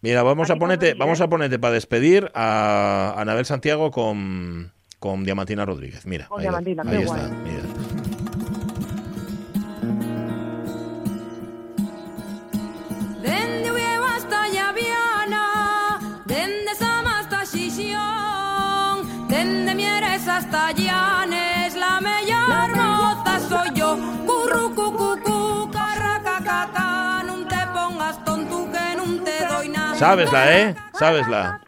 mira, vamos a ponerte, estamos, vamos a ponerte para despedir a Anabel Santiago con, con Diamantina Rodríguez. Mira, Con ahí, Diamantina, ahí está. guay. Mira. Dende Mieres hasta Llanes, la mellor moza soy yo. Curru, cu, cu, cu, carraca, caca, non te pongas tonto que non te doy nada. Sábesla, ¿eh? Sábesla.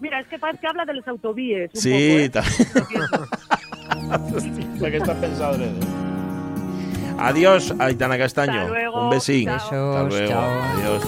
Mira, es que parece que habla de los autovíes. un Sí, poco, ¿eh? ta- *laughs* la que está pensado en eso. Adiós, Aitana Castaño. Hasta luego. Un besín. Chao. Hasta luego. Chao. Adiós.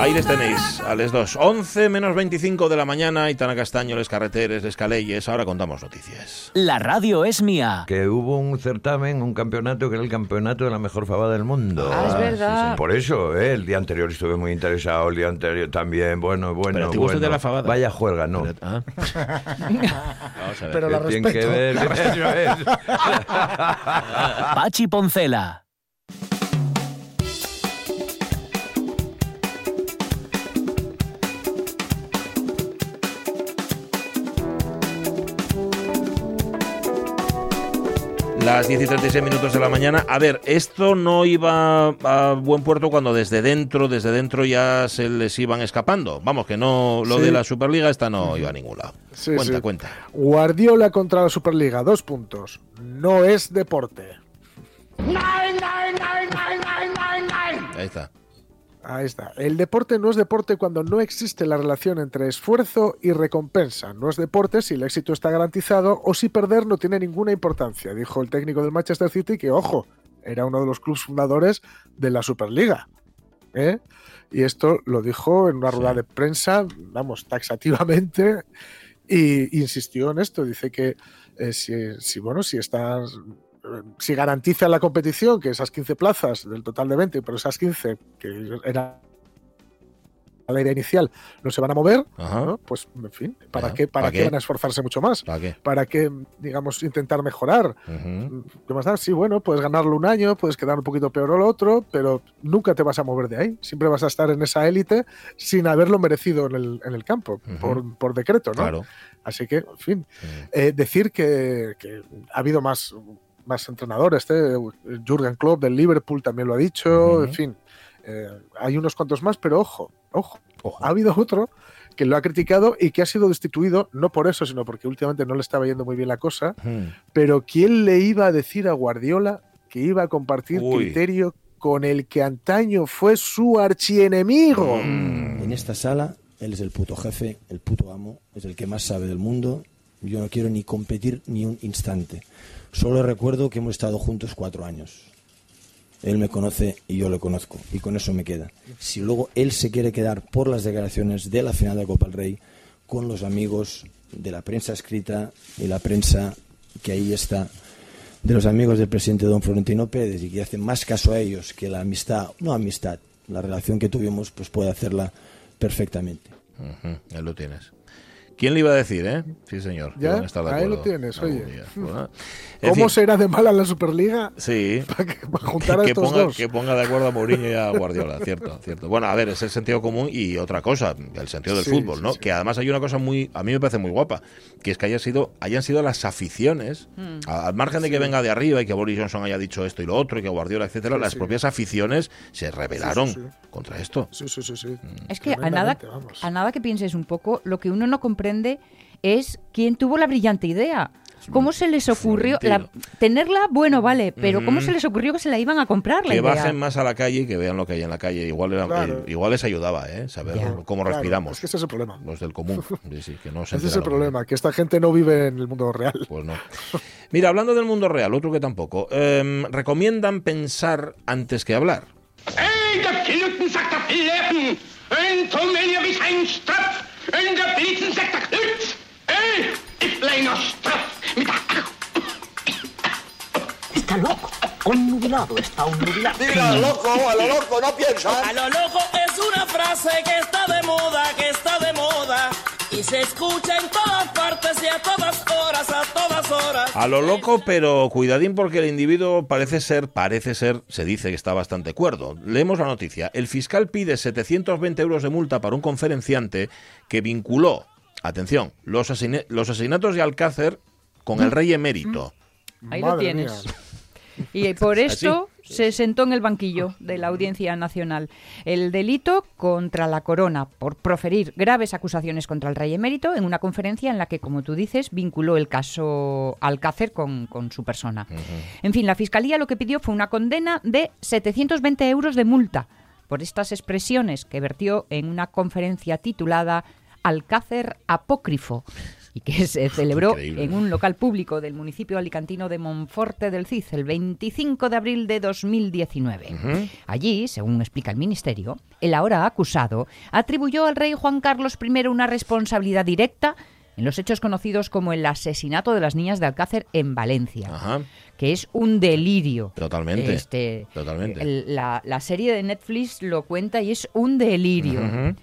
Ahí les tenéis, a les dos. 11 menos 25 de la mañana, Aitana Castaño, les carreteres, les caleyes. Ahora contamos noticias. La radio es mía. que hubo un certamen, un campeonato que era el campeonato de la mejor fabada del mundo. Ah, es verdad. Por eso, ¿eh? el día anterior estuve muy interesado, el día anterior también, bueno, bueno, Pero gusta bueno. de la fabada. Vaya juega, no. Pero- ah. Vamos a ver. Pero la Que ver, eso es. Pachi Poncela. Las 10 y 36 minutos de la mañana. A ver, esto no iba a buen puerto cuando desde dentro, desde dentro ya se les iban escapando. Vamos, que no, lo Sí. de la Superliga esta no iba a ningún lado. Sí, cuenta, sí. cuenta. Guardiola contra la Superliga, dos puntos. No es deporte. Ahí está. Ahí está. El deporte no es deporte cuando no existe la relación entre esfuerzo y recompensa. No es deporte si el éxito está garantizado o si perder no tiene ninguna importancia, dijo el técnico del Manchester City, que, ojo, era uno de los clubes fundadores de la Superliga. ¿eh? Y esto lo dijo en una rueda Sí. de prensa, vamos, taxativamente, y insistió en esto. Dice que eh, si, si, bueno, si estás si garantiza la competición que esas 15 plazas del total de 20, pero esas 15 que era la idea inicial no se van a mover, pues en fin, ¿para qué, para ¿para qué qué? van a esforzarse mucho más? ¿Para qué? ¿Para qué, digamos, intentar mejorar? ¿Qué más da? Sí, bueno, puedes ganarlo un año, puedes quedar un poquito peor o lo otro, pero nunca te vas a mover de ahí. Siempre vas a estar en esa élite sin haberlo merecido en el, en el campo, por, por decreto, ¿no? Claro. Así que, en fin, eh, decir que, que ha habido más, más entrenadores, este, Jürgen Klopp del Liverpool también lo ha dicho, Ujú. en fin, eh, hay unos cuantos más, pero ojo, ojo, Ojo. ha habido otro que lo ha criticado y que ha sido destituido, no por eso, sino porque últimamente no le estaba yendo muy bien la cosa. Hmm. Pero ¿quién le iba a decir a Guardiola que iba a compartir Uy. criterio con el que antaño fue su archienemigo? Mm. En esta sala, él es el puto jefe, el puto amo, es el que más sabe del mundo. Yo no quiero ni competir ni un instante. Solo recuerdo que hemos estado juntos cuatro años. Él me conoce y yo le conozco, y con eso me queda. Si luego él se quiere quedar por las declaraciones de la final de Copa del Rey con los amigos de la prensa escrita y la prensa que ahí está, de los amigos del presidente don Florentino Pérez y que hacen más caso a ellos que la amistad, no amistad, la relación que tuvimos, pues puede hacerla perfectamente. Ahí lo tienes. ¿Quién le iba a decir, eh? Sí, señor. Ya, van a estar de ahí lo tienes, oye. Bueno, *laughs* en ¿Cómo fin, será de mala la Superliga? Sí. *laughs* Para, que- para *laughs* juntar a que, estos ponga, dos. que ponga de acuerdo a Mourinho y a Guardiola, cierto, cierto. Bueno, a ver, es el sentido común y otra cosa, el sentido del Sí, fútbol, sí, ¿no? sí. Que además hay una cosa muy, a mí me parece muy guapa, que es que haya sido, hayan sido las aficiones, a- al margen de que venga de arriba y que Boris Johnson haya dicho esto y lo otro, y que Guardiola, etcétera, Sí, las sí. propias aficiones se rebelaron Sí, sí, sí. contra esto. Sí, sí, sí, sí. Es que a nada, vamos. a nada que pienses un poco, lo que uno no comprende es quién tuvo la brillante idea. ¿Cómo se les ocurrió la- tenerla? Bueno, vale, pero ¿cómo se les ocurrió que se la iban a comprar la Que idea? bajen más a la calle y que vean lo que hay en la calle. Igual, era- Claro. eh, igual les ayudaba, ¿eh? Saber Ya. cómo Claro, respiramos. es que ese es el problema. Los del común. *laughs* Sí, sí, que no se Ese es el problema, que esta gente no vive en el mundo real. Pues no. Mira, hablando del mundo real, otro que tampoco. em, recomiendan pensar antes que hablar. En der Knütz! Hey, ich bleiner Strapf! Mit der... Está loco. Onnubilado está onnubilado. Mira, loco, a lo loco, no piensa. A lo loco es una frase que está de moda, que está de moda. Y se escucha en todas partes y a todas horas, a todas horas. A lo loco, pero cuidadín porque el individuo parece ser, parece ser, se dice que está bastante cuerdo. Leemos la noticia. El fiscal pide 720 euros de multa para un conferenciante que vinculó, atención, los, asesinatos de Alcácer con el rey emérito. Ahí lo tienes. mía. Y por *laughs* ¿Así? Se sentó en el banquillo de la Audiencia Nacional. El delito contra la corona por proferir graves acusaciones contra el rey emérito en una conferencia en la que, como tú dices, vinculó el caso Alcácer con, con su persona. En fin, la Fiscalía lo que pidió fue una condena de 720 euros de multa por estas expresiones que vertió en una conferencia titulada Alcácer Apócrifo y que se *laughs* celebró Increíble. en un local público del municipio alicantino de Monforte del Cid el 25 de abril de 2019. Allí, según explica el ministerio, el ahora acusado atribuyó al rey Juan Carlos I una responsabilidad directa en los hechos conocidos como el asesinato de las niñas de Alcácer en Valencia, Ajá. que es un delirio. Totalmente. Este, Totalmente. la, la serie de Netflix lo cuenta y es un delirio. Ujú.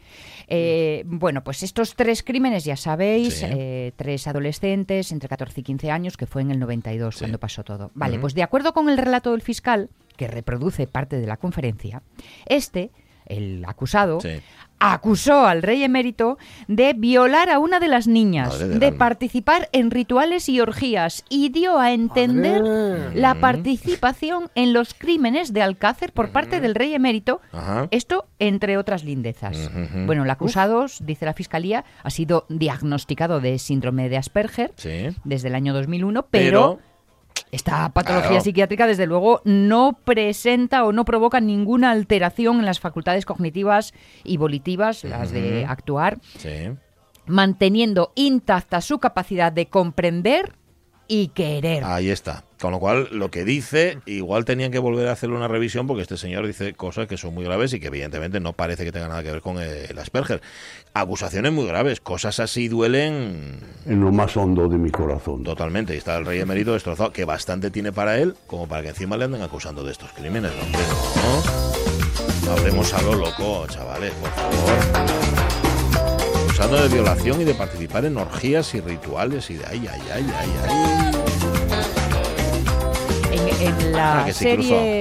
Eh, bueno, pues estos tres crímenes, ya sabéis, Sí. eh, tres adolescentes entre 14 y 15 años, que fue en el 92 Sí. cuando pasó todo. Vale, pues de acuerdo con el relato del fiscal, que reproduce parte de la conferencia, este, el acusado, Sí. acusó al rey emérito de violar a una de las niñas, Madre de participar en rituales y orgías y dio a entender Madre. la participación en los crímenes de Alcácer por parte del rey emérito Ajá. esto entre otras lindezas. Bueno, el acusado, dice la fiscalía, ha sido diagnosticado de síndrome de Asperger Sí. desde el año 2001, pero, esta patología Claro. psiquiátrica, desde luego, no presenta o no provoca ninguna alteración en las facultades cognitivas y volitivas, las de actuar, Sí. manteniendo intacta su capacidad de comprender y querer. Ahí está. Con lo cual, lo que dice, igual tenían que volver a hacerle una revisión porque este señor dice cosas que son muy graves y que evidentemente no parece que tenga nada que ver con el Asperger. Acusaciones muy graves, cosas así duelen en lo más hondo de mi corazón. totalmente. Y está el rey emérito destrozado, que bastante tiene para él como para que encima le anden acusando de estos crímenes. No, hombre, no. No hablemos a lo loco, chavales, por favor. Acusando de violación y de participar en orgías y rituales y de ay, ay, ay, ay, ay. En, la Ah, sí, serie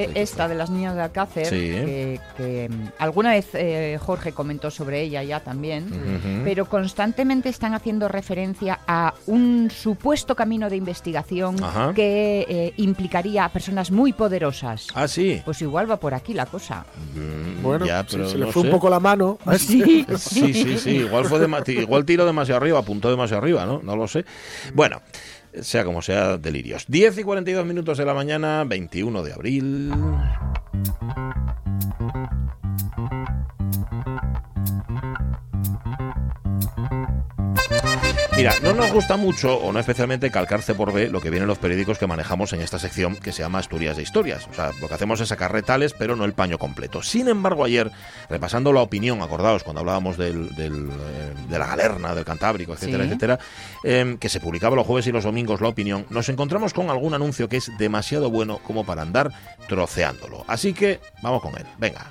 cruzó, sí, esta de las niñas de Alcácer, Sí. que, que, mm, alguna vez eh, Jorge comentó sobre ella ya también, Ujú. pero constantemente están haciendo referencia a un supuesto camino de investigación Ajá. que eh, implicaría a personas muy poderosas. Ah, sí. Pues igual va por aquí la cosa. Mm, Bueno, ya, sí, pero se le no fue sé. un poco la mano. este. *laughs* Sí. *laughs* Sí, sí, sí. Igual fue dema- igual tiro demasiado arriba, apuntó demasiado arriba, ¿no? No lo sé. Bueno, sea como sea, delirios. 10 y 42 minutos de la mañana, 21 de abril. Mira, no nos gusta mucho, o no especialmente, calcar C por B lo que viene en los periódicos que manejamos en esta sección que se llama Asturias de Historias. O sea, lo que hacemos es sacar retales, pero no el paño completo. Sin embargo, ayer, repasando la opinión, acordados cuando hablábamos del, del, eh, de la galerna, del Cantábrico, etcétera, Sí. etcétera, eh, que se publicaba los jueves y los domingos la opinión, nos encontramos con algún anuncio que es demasiado bueno como para andar troceándolo. Así que vamos con él. Venga.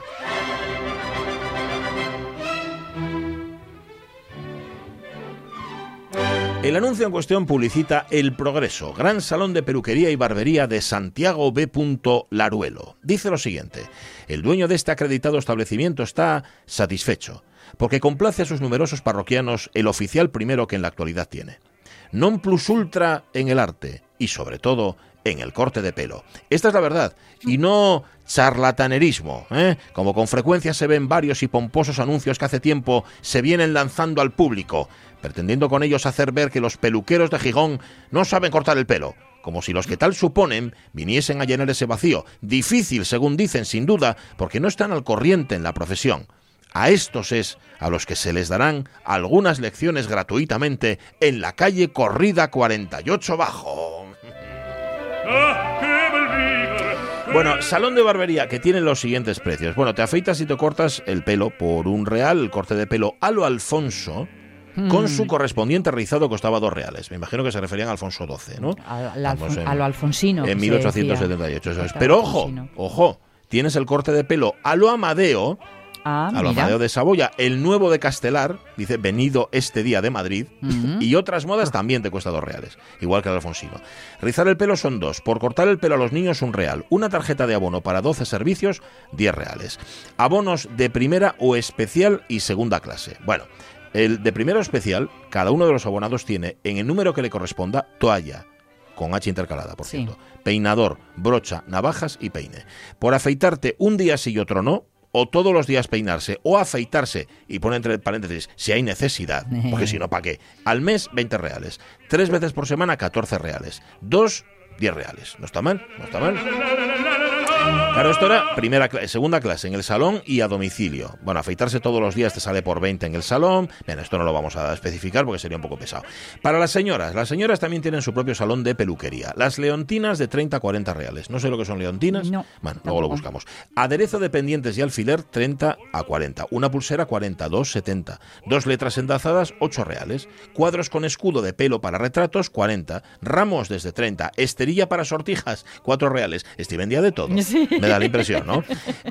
El anuncio en cuestión publicita El Progreso, gran salón de peluquería y barbería de Santiago B. Laruelo. Dice lo siguiente, el dueño de este acreditado establecimiento está satisfecho, porque complace a sus numerosos parroquianos el oficial primero que en la actualidad tiene. Non plus ultra en el arte y sobre todo en el corte de pelo. Esta es la verdad y no charlatanerismo, ¿eh? como con frecuencia se ven varios y pomposos anuncios que hace tiempo se vienen lanzando al público, pretendiendo con ellos hacer ver que los peluqueros de Gijón no saben cortar el pelo, como si los que tal suponen viniesen a llenar ese vacío, difícil según dicen sin duda, porque no están al corriente en la profesión. A estos es a los que se les darán algunas lecciones gratuitamente en la calle Corrida 48 Bajo. Bueno, salón de barbería que tiene los siguientes precios. Bueno, te afeitas y te cortas el pelo por un real, el corte de pelo a lo Alfonso. Con su correspondiente rizado costaba dos reales. Me imagino que se referían a Alfonso XII, ¿no? A, la Vamos Alfon- en- a lo alfonsino. En se 1878, eso es. decía. Pero ojo, ojo, tienes el corte de pelo a lo Amadeo, Ah, a lo mira. Amadeo de Saboya, el nuevo de Castelar, dice, venido este día de Madrid, y otras modas también te cuesta dos reales, igual que el Alfonsino. Rizar el pelo son dos, por cortar el pelo a los niños un real, una tarjeta de abono para 12 servicios, 10 reales. Abonos de primera o especial y segunda clase. Bueno, el de primera o especial, cada uno de los abonados tiene en el número que le corresponda toalla, con H intercalada, por Sí. cierto. Peinador, brocha, navajas y peine. Por afeitarte un día sí y otro no, o todos los días peinarse, o afeitarse, y pone entre paréntesis, si hay necesidad, *laughs* porque si no, ¿para qué? Al mes, 20 reales. Tres veces por semana, 14 reales. Dos, 10 reales. ¿No está mal? ¿No está mal? Claro, esto era primera segunda clase en el salón y a domicilio. Bueno, afeitarse todos los días te sale por 20 en el salón. Bien, esto no lo vamos a especificar porque sería un poco pesado. Para las señoras, las señoras también tienen su propio salón de peluquería. Las leontinas de 30 a 40 reales. No sé lo que son leontinas. No, Bueno, luego lo buscamos. Aderezo de pendientes y alfiler 30 a 40. Una pulsera 40, dos 70. Dos letras endazadas 8 reales. Cuadros con escudo de pelo para retratos 40. Ramos desde 30. Esterilla para sortijas 4 reales. Estoy vendía de todo. Me da la impresión, ¿no?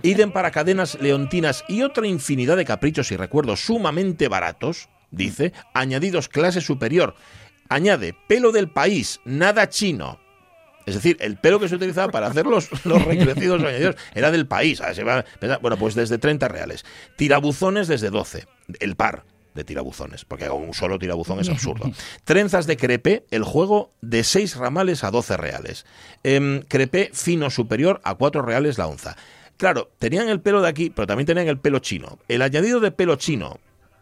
Idem para cadenas leontinas y otra infinidad de caprichos y recuerdos sumamente baratos, dice, añadidos clase superior. Añade pelo del país, nada chino. Es decir, el pelo que se utilizaba para hacer los, los recrecidos añadidos era del país. Bueno, pues desde 30 reales. Tirabuzones desde 12. El par de tirabuzones, porque un solo tirabuzón es absurdo. Trenzas de crepé, el juego de 6 ramales a 12 reales. Em, crepé fino superior a 4 reales la onza. Claro, tenían el pelo de aquí, pero también tenían el pelo chino. El añadido de pelo chino,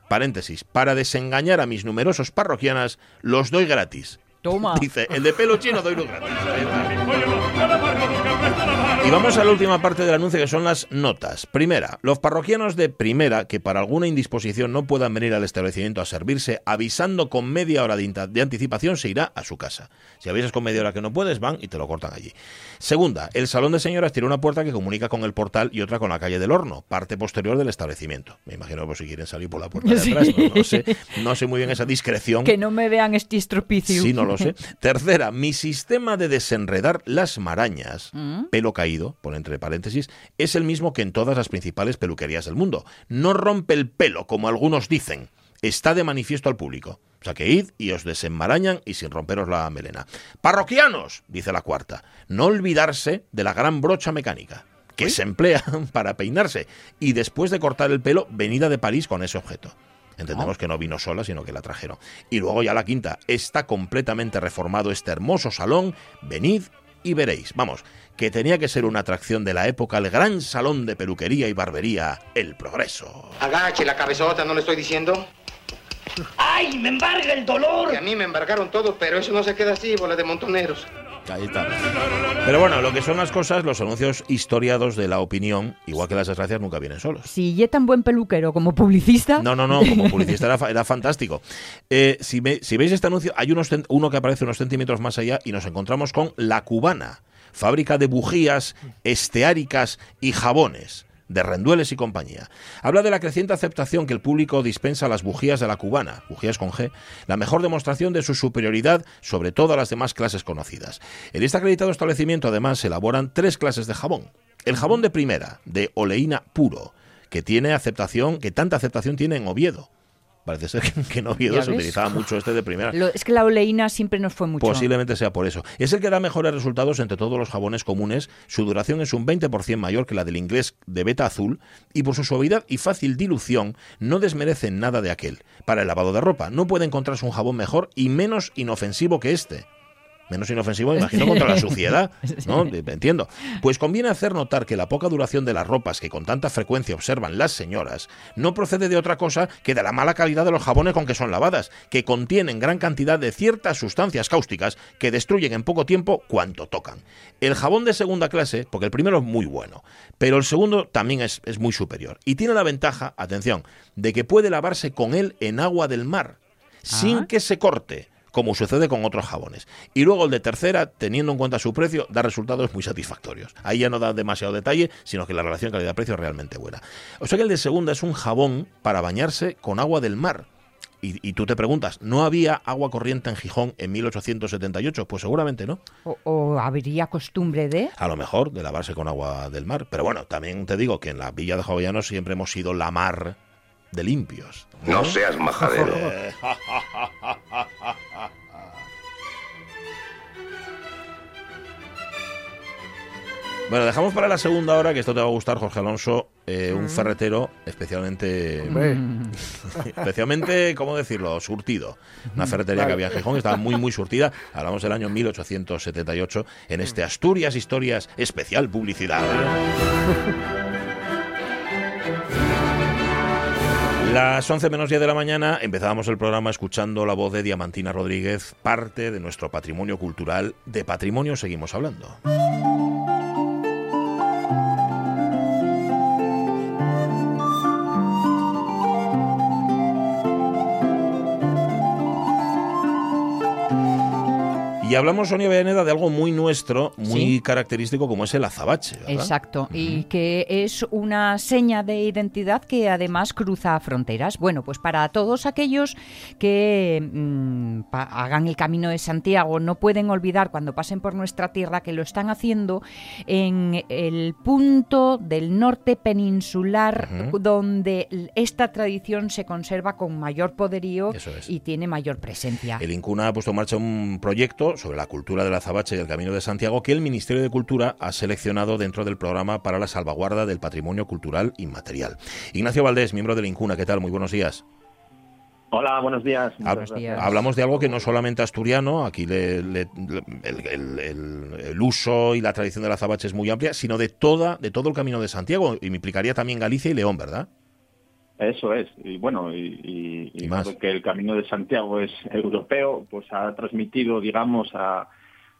paréntesis, para desengañar a mis numerosos parroquianas, los doy gratis. Toma. Dice, el de pelo chino doy gratis. Y vamos a la última parte del anuncio que son las notas. Primera, los parroquianos de primera que para alguna indisposición no puedan venir al establecimiento a servirse, avisando con media hora de, anticipación se irá a su casa. Si avisas con media hora que no puedes, van y te lo cortan allí. Segunda, el salón de señoras tiene una puerta que comunica con el portal y otra con la calle del horno, parte posterior del establecimiento. Me imagino que si quieren salir por la puerta de *laughs* Sí. atrás, no, no sé, no sé muy bien esa discreción. Que no me vean este estropicio. Sí, no lo sé. *laughs* Tercera, mi sistema de desenredar las marañas, Mm. pelo caído, por entre paréntesis, es el mismo que en todas las principales peluquerías del mundo. No rompe el pelo, como algunos dicen. Está de manifiesto al público. O sea que id y os desenmarañan y sin romperos la melena. Parroquianos, dice la cuarta, no olvidarse de la gran brocha mecánica que se emplea *laughs* para peinarse y después de cortar el pelo, venida de París con ese objeto. Entendemos que no vino sola, sino que la trajeron. Y luego ya la quinta, está completamente reformado este hermoso salón, venid y veréis. Vamos, que tenía que ser una atracción de la época, el gran salón de peluquería y barbería, El Progreso. Agache la cabezota, ¿no le estoy diciendo? ¡Ay, me embarga el dolor! Que a mí me embargaron todo, pero eso no se queda así, bola de montoneros. Ahí está. Pero bueno, lo que son las cosas, los anuncios historiados de la opinión, igual que las desgracias, nunca vienen solos. Si ya tan buen peluquero como publicista. No, no, no, como publicista era, fa- era fantástico. Eh, si, ve- si veis este anuncio, hay unos uno que aparece unos centímetros más allá y nos encontramos con La Cubana, fábrica de bujías, esteáricas y jabones de Rendueles y compañía. Habla de la creciente aceptación que el público dispensa a las bujías de la cubana, bujías con G, la mejor demostración de su superioridad sobre todas las demás clases conocidas. En este acreditado establecimiento además se elaboran tres clases de jabón. El jabón de primera, de oleína puro, que tiene aceptación, que tanta aceptación tiene en Oviedo. Parece ser que- que en Oviedo se utilizaba mucho este de primera. Lo- es que la oleína siempre nos fue mucho. Posiblemente sea por eso. Es el que da mejores resultados entre todos los jabones comunes. Su duración es un 20% mayor que la del inglés de beta azul y por su suavidad y fácil dilución no desmerecen nada de aquel. Para el lavado de ropa no puede encontrarse un jabón mejor y menos inofensivo que este. Menos inofensivo, me imagino, *laughs* contra la suciedad. *laughs* ¿no? Entiendo. Pues conviene hacer notar que la poca duración de las ropas que con tanta frecuencia observan las señoras no procede de otra cosa que de la mala calidad de los jabones con que son lavadas, que contienen gran cantidad de ciertas sustancias cáusticas que destruyen en poco tiempo cuanto tocan. El jabón de segunda clase, porque el primero es muy bueno, pero el segundo también es, es muy superior. Y tiene la ventaja, atención, de que puede lavarse con él en agua del mar, sin que se corte como sucede con otros jabones. Y luego el de tercera, teniendo en cuenta su precio, da resultados muy satisfactorios. Ahí ya no da demasiado detalle, sino que la relación calidad-precio es realmente buena. O sea que el de segunda es un jabón para bañarse con agua del mar. Y, y tú te preguntas, ¿no había agua corriente en Gijón en 1878? Pues seguramente no. O, o habría costumbre de. A lo mejor de lavarse con agua del mar. Pero bueno, también te digo que en la villa de Jovellanos siempre hemos sido la mar de limpios. No seas majadero. *laughs* Bueno, dejamos para la segunda hora, que esto te va a gustar, Jorge Alonso, eh, un ferretero especialmente, Hombre. *laughs* especialmente, ¿cómo decirlo?, surtido. Una ferretería que había en Gijón, que estaba muy, muy surtida. Hablamos del año 1878, en este Asturias Historias Especial Publicidad. *laughs* Las 11 menos 10 de la mañana empezábamos el programa escuchando la voz de Diamantina Rodríguez, parte de nuestro patrimonio cultural. De patrimonio seguimos hablando. Y hablamos, Sonia Villaneda, de algo muy nuestro, muy Sí. característico como es el azabache. ¿verdad? Exacto, y que es una seña de identidad que además cruza fronteras. Bueno, pues para todos aquellos que mm, hagan el camino de Santiago, no pueden olvidar cuando pasen por nuestra tierra que lo están haciendo en el punto del norte peninsular donde esta tradición se conserva con mayor poderío es. y tiene mayor presencia. El INCUNA ha puesto en marcha un proyecto sobre la cultura del azabache y el Camino de Santiago que el Ministerio de Cultura ha seleccionado dentro del programa para la salvaguarda del patrimonio cultural inmaterial. Ignacio Valdés, miembro del INCUNA, ¿qué tal? Muy buenos días. Hola, buenos días. Hab-. Hablamos de algo que no es solamente asturiano, aquí le- le- le- el, el- el- el uso y la tradición del azabache es muy amplia, sino de toda de todo el Camino de Santiago, y me implicaría también Galicia y León, ¿verdad? Eso es. Y bueno, y, y- más. que el Camino de Santiago es europeo, pues ha transmitido, digamos, a,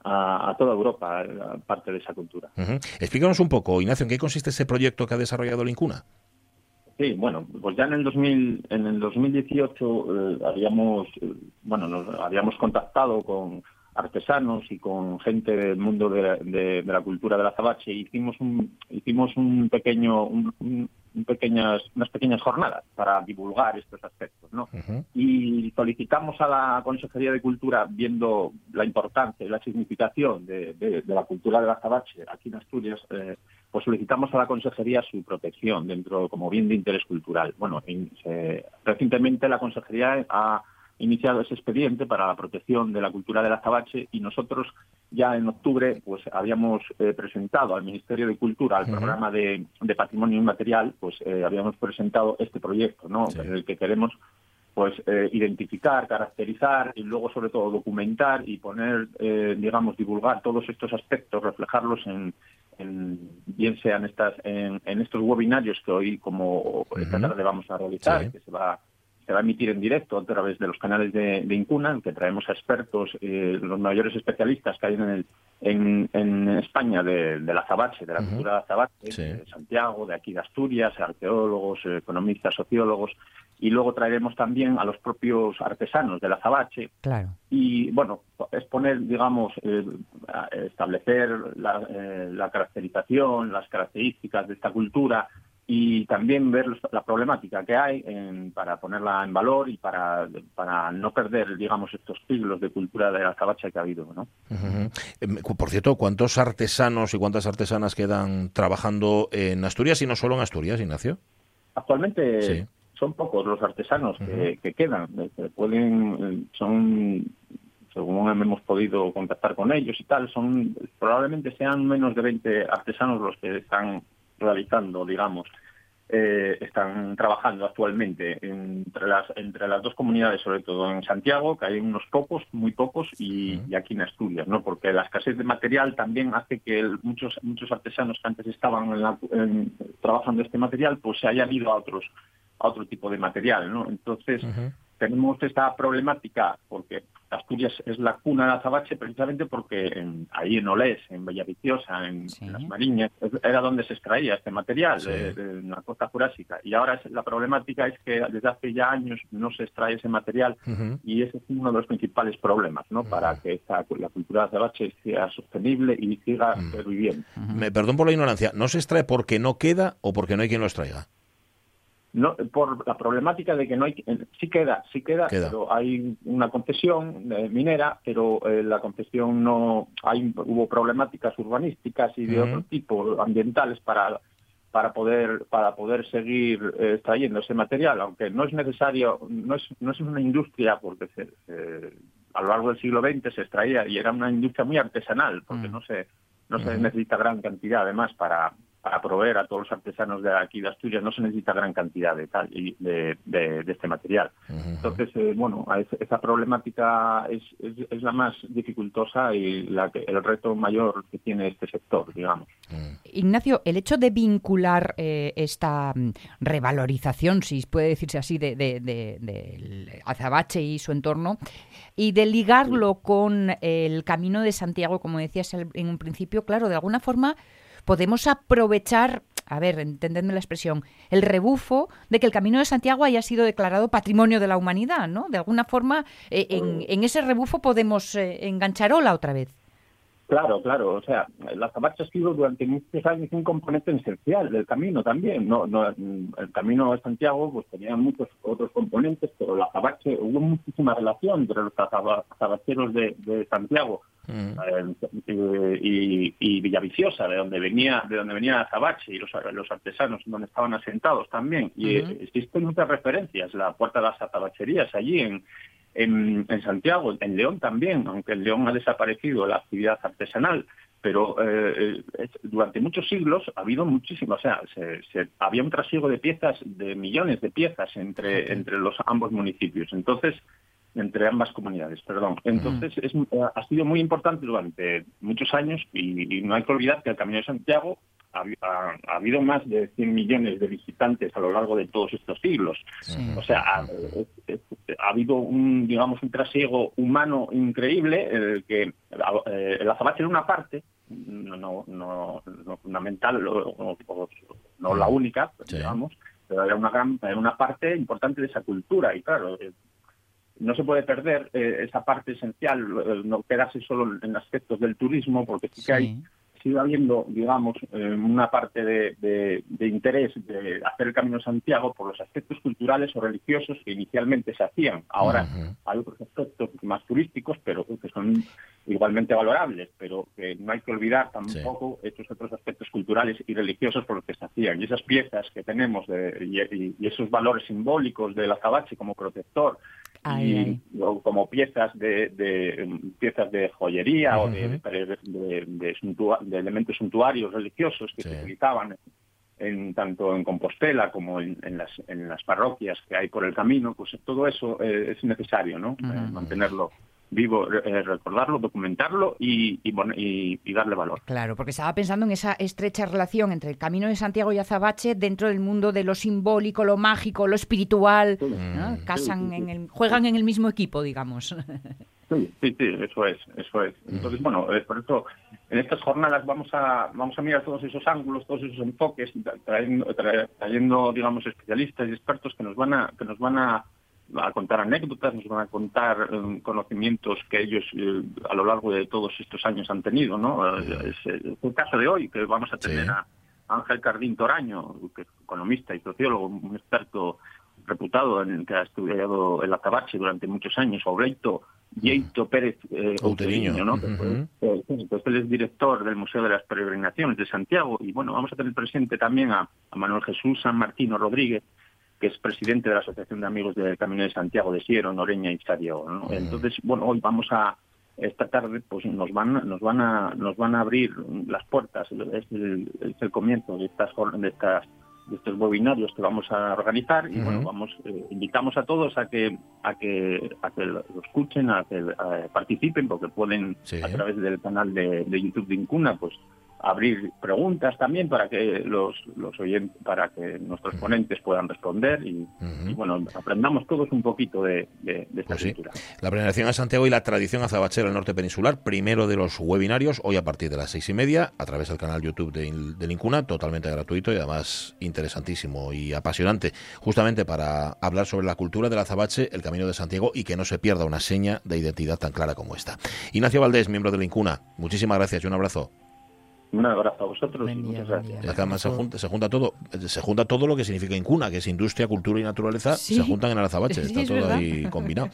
a- a toda Europa eh, parte de esa cultura. Ujú. Explícanos un poco, Ignacio, ¿en qué consiste ese proyecto que ha desarrollado el INCUNA? Sí, bueno, pues ya en el 2000, en el 2018 eh, habíamos, eh, bueno, nos habíamos contactado con artesanos y con gente del mundo de, de- de la cultura del azabache y hicimos un, hicimos un pequeño, un- un- unas pequeñas jornadas para divulgar estos aspectos, ¿no? y solicitamos a la Consejería de Cultura, viendo la importancia y la significación de, de- de la cultura del azabache aquí en Asturias, eh, pues solicitamos a la Consejería su protección dentro como bien de interés cultural. Bueno, en- se- recientemente la Consejería ha iniciado ese expediente para la protección de la cultura del azabache y nosotros ya en octubre pues habíamos eh, presentado al Ministerio de Cultura, al programa de, de Patrimonio Inmaterial, pues eh, habíamos presentado este proyecto, ¿no? En el que queremos pues eh, identificar, caracterizar y luego sobre todo documentar y poner, eh, digamos, divulgar todos estos aspectos, reflejarlos en, en- bien sean estas en, en estos webinarios que hoy como esta tarde vamos a realizar, Sí. que se va se va a emitir en directo a través de los canales de, de Incuna, en que traemos a expertos, eh, los mayores especialistas que hay en, el, en, en España de, de la azabache, de la cultura de azabache, Sí. de Santiago, de aquí de Asturias, arqueólogos, eh, economistas, sociólogos, y luego traeremos también a los propios artesanos del azabache, Claro. y bueno, es poner, digamos, eh, establecer la, eh, la caracterización, las características de esta cultura y también ver la problemática que hay en- para ponerla en valor y para, para no perder, digamos, estos siglos de cultura de la azabache que ha habido, ¿no? Cu- Por cierto, ¿cuántos artesanos y cuántas artesanas quedan trabajando en Asturias y no solo en Asturias, Ignacio? Actualmente Sí. son pocos los artesanos que, que quedan. eh, que pueden, eh, son, según hemos podido contactar con ellos y tal, son probablemente sean menos de 20 artesanos los que están realizando, digamos, eh, están trabajando actualmente entre las entre las dos comunidades, sobre todo en Santiago, que hay unos pocos, muy pocos, y, y aquí en Asturias, ¿no? Porque la escasez de material también hace que el- muchos muchos artesanos que antes estaban en la- en- trabajando este material, pues se hayan ido a otros a otro tipo de material, ¿no? Entonces tenemos esta problemática porque Asturias es la cuna del azabache precisamente porque en- ahí en Olés, en Bellaviciosa, en, en Las Mariñas, era donde se extraía este material de, de la costa jurásica. Y ahora es- la problemática es que desde hace ya años no se extrae ese material y ese es uno de los principales problemas, ¿no? Para que esta, la cultura del azabache sea sostenible y siga viviendo. Me perdón por la ignorancia, ¿no se extrae porque no queda o porque no hay quien lo extraiga? No, por la problemática de que no hay, sí queda, sí queda, Queda. pero hay una concesión eh, minera, pero eh, la concesión no, hay hubo problemáticas urbanísticas y de otro tipo ambientales para para poder para poder seguir eh, extrayendo ese material, aunque no es necesario, no es no es una industria porque se, a lo largo del siglo XX se extraía y era una industria muy artesanal, porque no se no se necesita gran cantidad además para para proveer a todos los artesanos de aquí de Asturias no se necesita gran cantidad de tal y de, de- de este material. Entonces, eh, bueno, esa problemática es, es, es la más dificultosa y la que, el reto mayor que tiene este sector, digamos. Ignacio, el hecho de vincular eh, esta mm, revalorización, si puede decirse así, de, de- del azabache y su entorno, y de ligarlo con el Camino de Santiago, como decías en un principio, claro, de alguna forma podemos aprovechar, a ver, entendedme la expresión, el rebufo de que el Camino de Santiago haya sido declarado Patrimonio de la Humanidad, ¿no? De alguna forma, eh, en, en ese rebufo podemos eh, enganchar ola otra vez. Claro, claro. O sea, la azabache ha sido durante muchos años un componente esencial del camino también. No, no, el camino de Santiago pues tenía muchos otros componentes, pero la azabache hubo muchísima relación entre los azaba- azabacheros de, de Santiago eh, y, y Villaviciosa, de donde venía, de donde venía Azabache y los, los artesanos donde estaban asentados también. Y eh, existen muchas referencias, la puerta de las azabacherías allí en, en, en Santiago, en León también, aunque en León ha desaparecido la actividad artesanal, pero eh, es- durante muchos siglos ha habido muchísimo, o sea, se- se- había un trasiego de piezas, de millones de piezas entre, entre los ambos municipios. Entonces, entre ambas comunidades, perdón. Entonces, es, eh, ha sido muy importante durante muchos años y, y no hay que olvidar que el Camino de Santiago ha, ha- ha habido más de 100 millones de visitantes a lo largo de todos estos siglos. O sea, ha, es- es- ha habido un, digamos, un trasiego humano increíble, eh, que eh, el azabache era una parte, no, no, no, no fundamental, o- o- o- no la única, digamos, pero era una gran, era una parte importante de esa cultura y claro, eh, no se puede perder eh, esa parte esencial, eh, no quedarse solo en aspectos del turismo, porque sí que hay sigue habiendo, digamos, eh, una parte de, de- de interés de hacer el Camino de Santiago por los aspectos culturales o religiosos que inicialmente se hacían. Ahora hay otros aspectos más turísticos, pero que son igualmente valorables, pero que no hay que olvidar tampoco estos otros aspectos culturales y religiosos por los que se hacían. Y esas piezas que tenemos de- y esos valores simbólicos del azabache como protector Ay, y- ay. o como piezas de, de, piezas de joyería o de, de- de- de suntua- de elementos suntuarios religiosos que se utilizaban en, tanto en Compostela como en, en las, en las parroquias que hay por el camino, pues todo eso eh, es necesario, ¿no? Eh, mantenerlo vivo, eh, recordarlo, documentarlo y, y, bueno, y- y darle valor. Claro, porque estaba pensando en esa estrecha relación entre el Camino de Santiago y Azabache dentro del mundo de lo simbólico, lo mágico, lo espiritual. ¿no? Casan en el, juegan en el mismo equipo, digamos. *laughs* Sí, sí, sí, eso es, eso es. Entonces, bueno, por eso en estas jornadas vamos a vamos a mirar todos esos ángulos, todos esos enfoques, tra- trayendo, tra- trayendo digamos especialistas y expertos que nos van a que nos van a, a contar anécdotas, nos van a contar eh, conocimientos que ellos eh, a lo largo de todos estos años han tenido, ¿no? Eh, Es, el caso de hoy que vamos a tener a Ángel Cardín Toraño, que es economista y sociólogo, un experto reputado en que ha estudiado el azabache durante muchos años, o Bleito Yeito Pérez eh, Outeriño, eh, pues él es director del Museo de las Peregrinaciones de Santiago y bueno, vamos a tener presente también a, a Manuel Jesús San Martino Rodríguez, que es presidente de la Asociación de Amigos del Camino de Santiago de Siero, Noreña y Santiago. ¿no? Entonces, bueno, hoy vamos a esta tarde pues nos van nos van a nos van a abrir las puertas es el, es el comienzo de estas de estas de estos webinarios que vamos a organizar y bueno vamos eh, invitamos a todos a que a que a que lo escuchen a que participen porque pueden a través del canal de, de YouTube de Incuna pues abrir preguntas también para que los los oyentes para que nuestros ponentes puedan responder y, y, bueno aprendamos todos un poquito de, de, de esta Pues sí. cultura La peregrinación a Santiago y la tradición azabachera del norte peninsular, primero de los webinarios, hoy a partir de las seis y media, a través del canal YouTube de, del Incuna, totalmente gratuito y además interesantísimo y apasionante, justamente para hablar sobre la cultura del azabache, el camino de Santiago y que no se pierda una seña de identidad tan clara como esta. Ignacio Valdés, miembro del Incuna, muchísimas gracias y un abrazo. Un abrazo a vosotros y muchas gracias además se junta, se junta todo, se junta todo lo que significa Incuna, que es industria, cultura y naturaleza, Sí. se juntan en el azabache, *laughs* Sí, está es todo verdad. ahí combinado.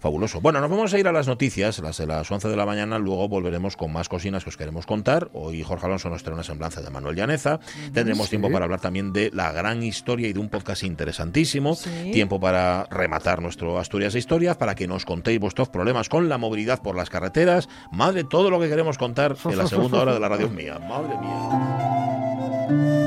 Fabuloso. Bueno, nos vamos a ir a las noticias, las de las 11 de la mañana, luego volveremos con más cocinas que os queremos contar. Hoy Jorge Alonso nos trae una semblanza de Manuel Llaneza. Tendremos Sí. tiempo para hablar también de la gran historia y de un podcast interesantísimo. Sí. Tiempo para rematar nuestro Asturias de Historias, para que nos contéis vuestros problemas con la movilidad por las carreteras. Madre, todo lo que queremos contar en la segunda hora de la radio mía. Madre mía.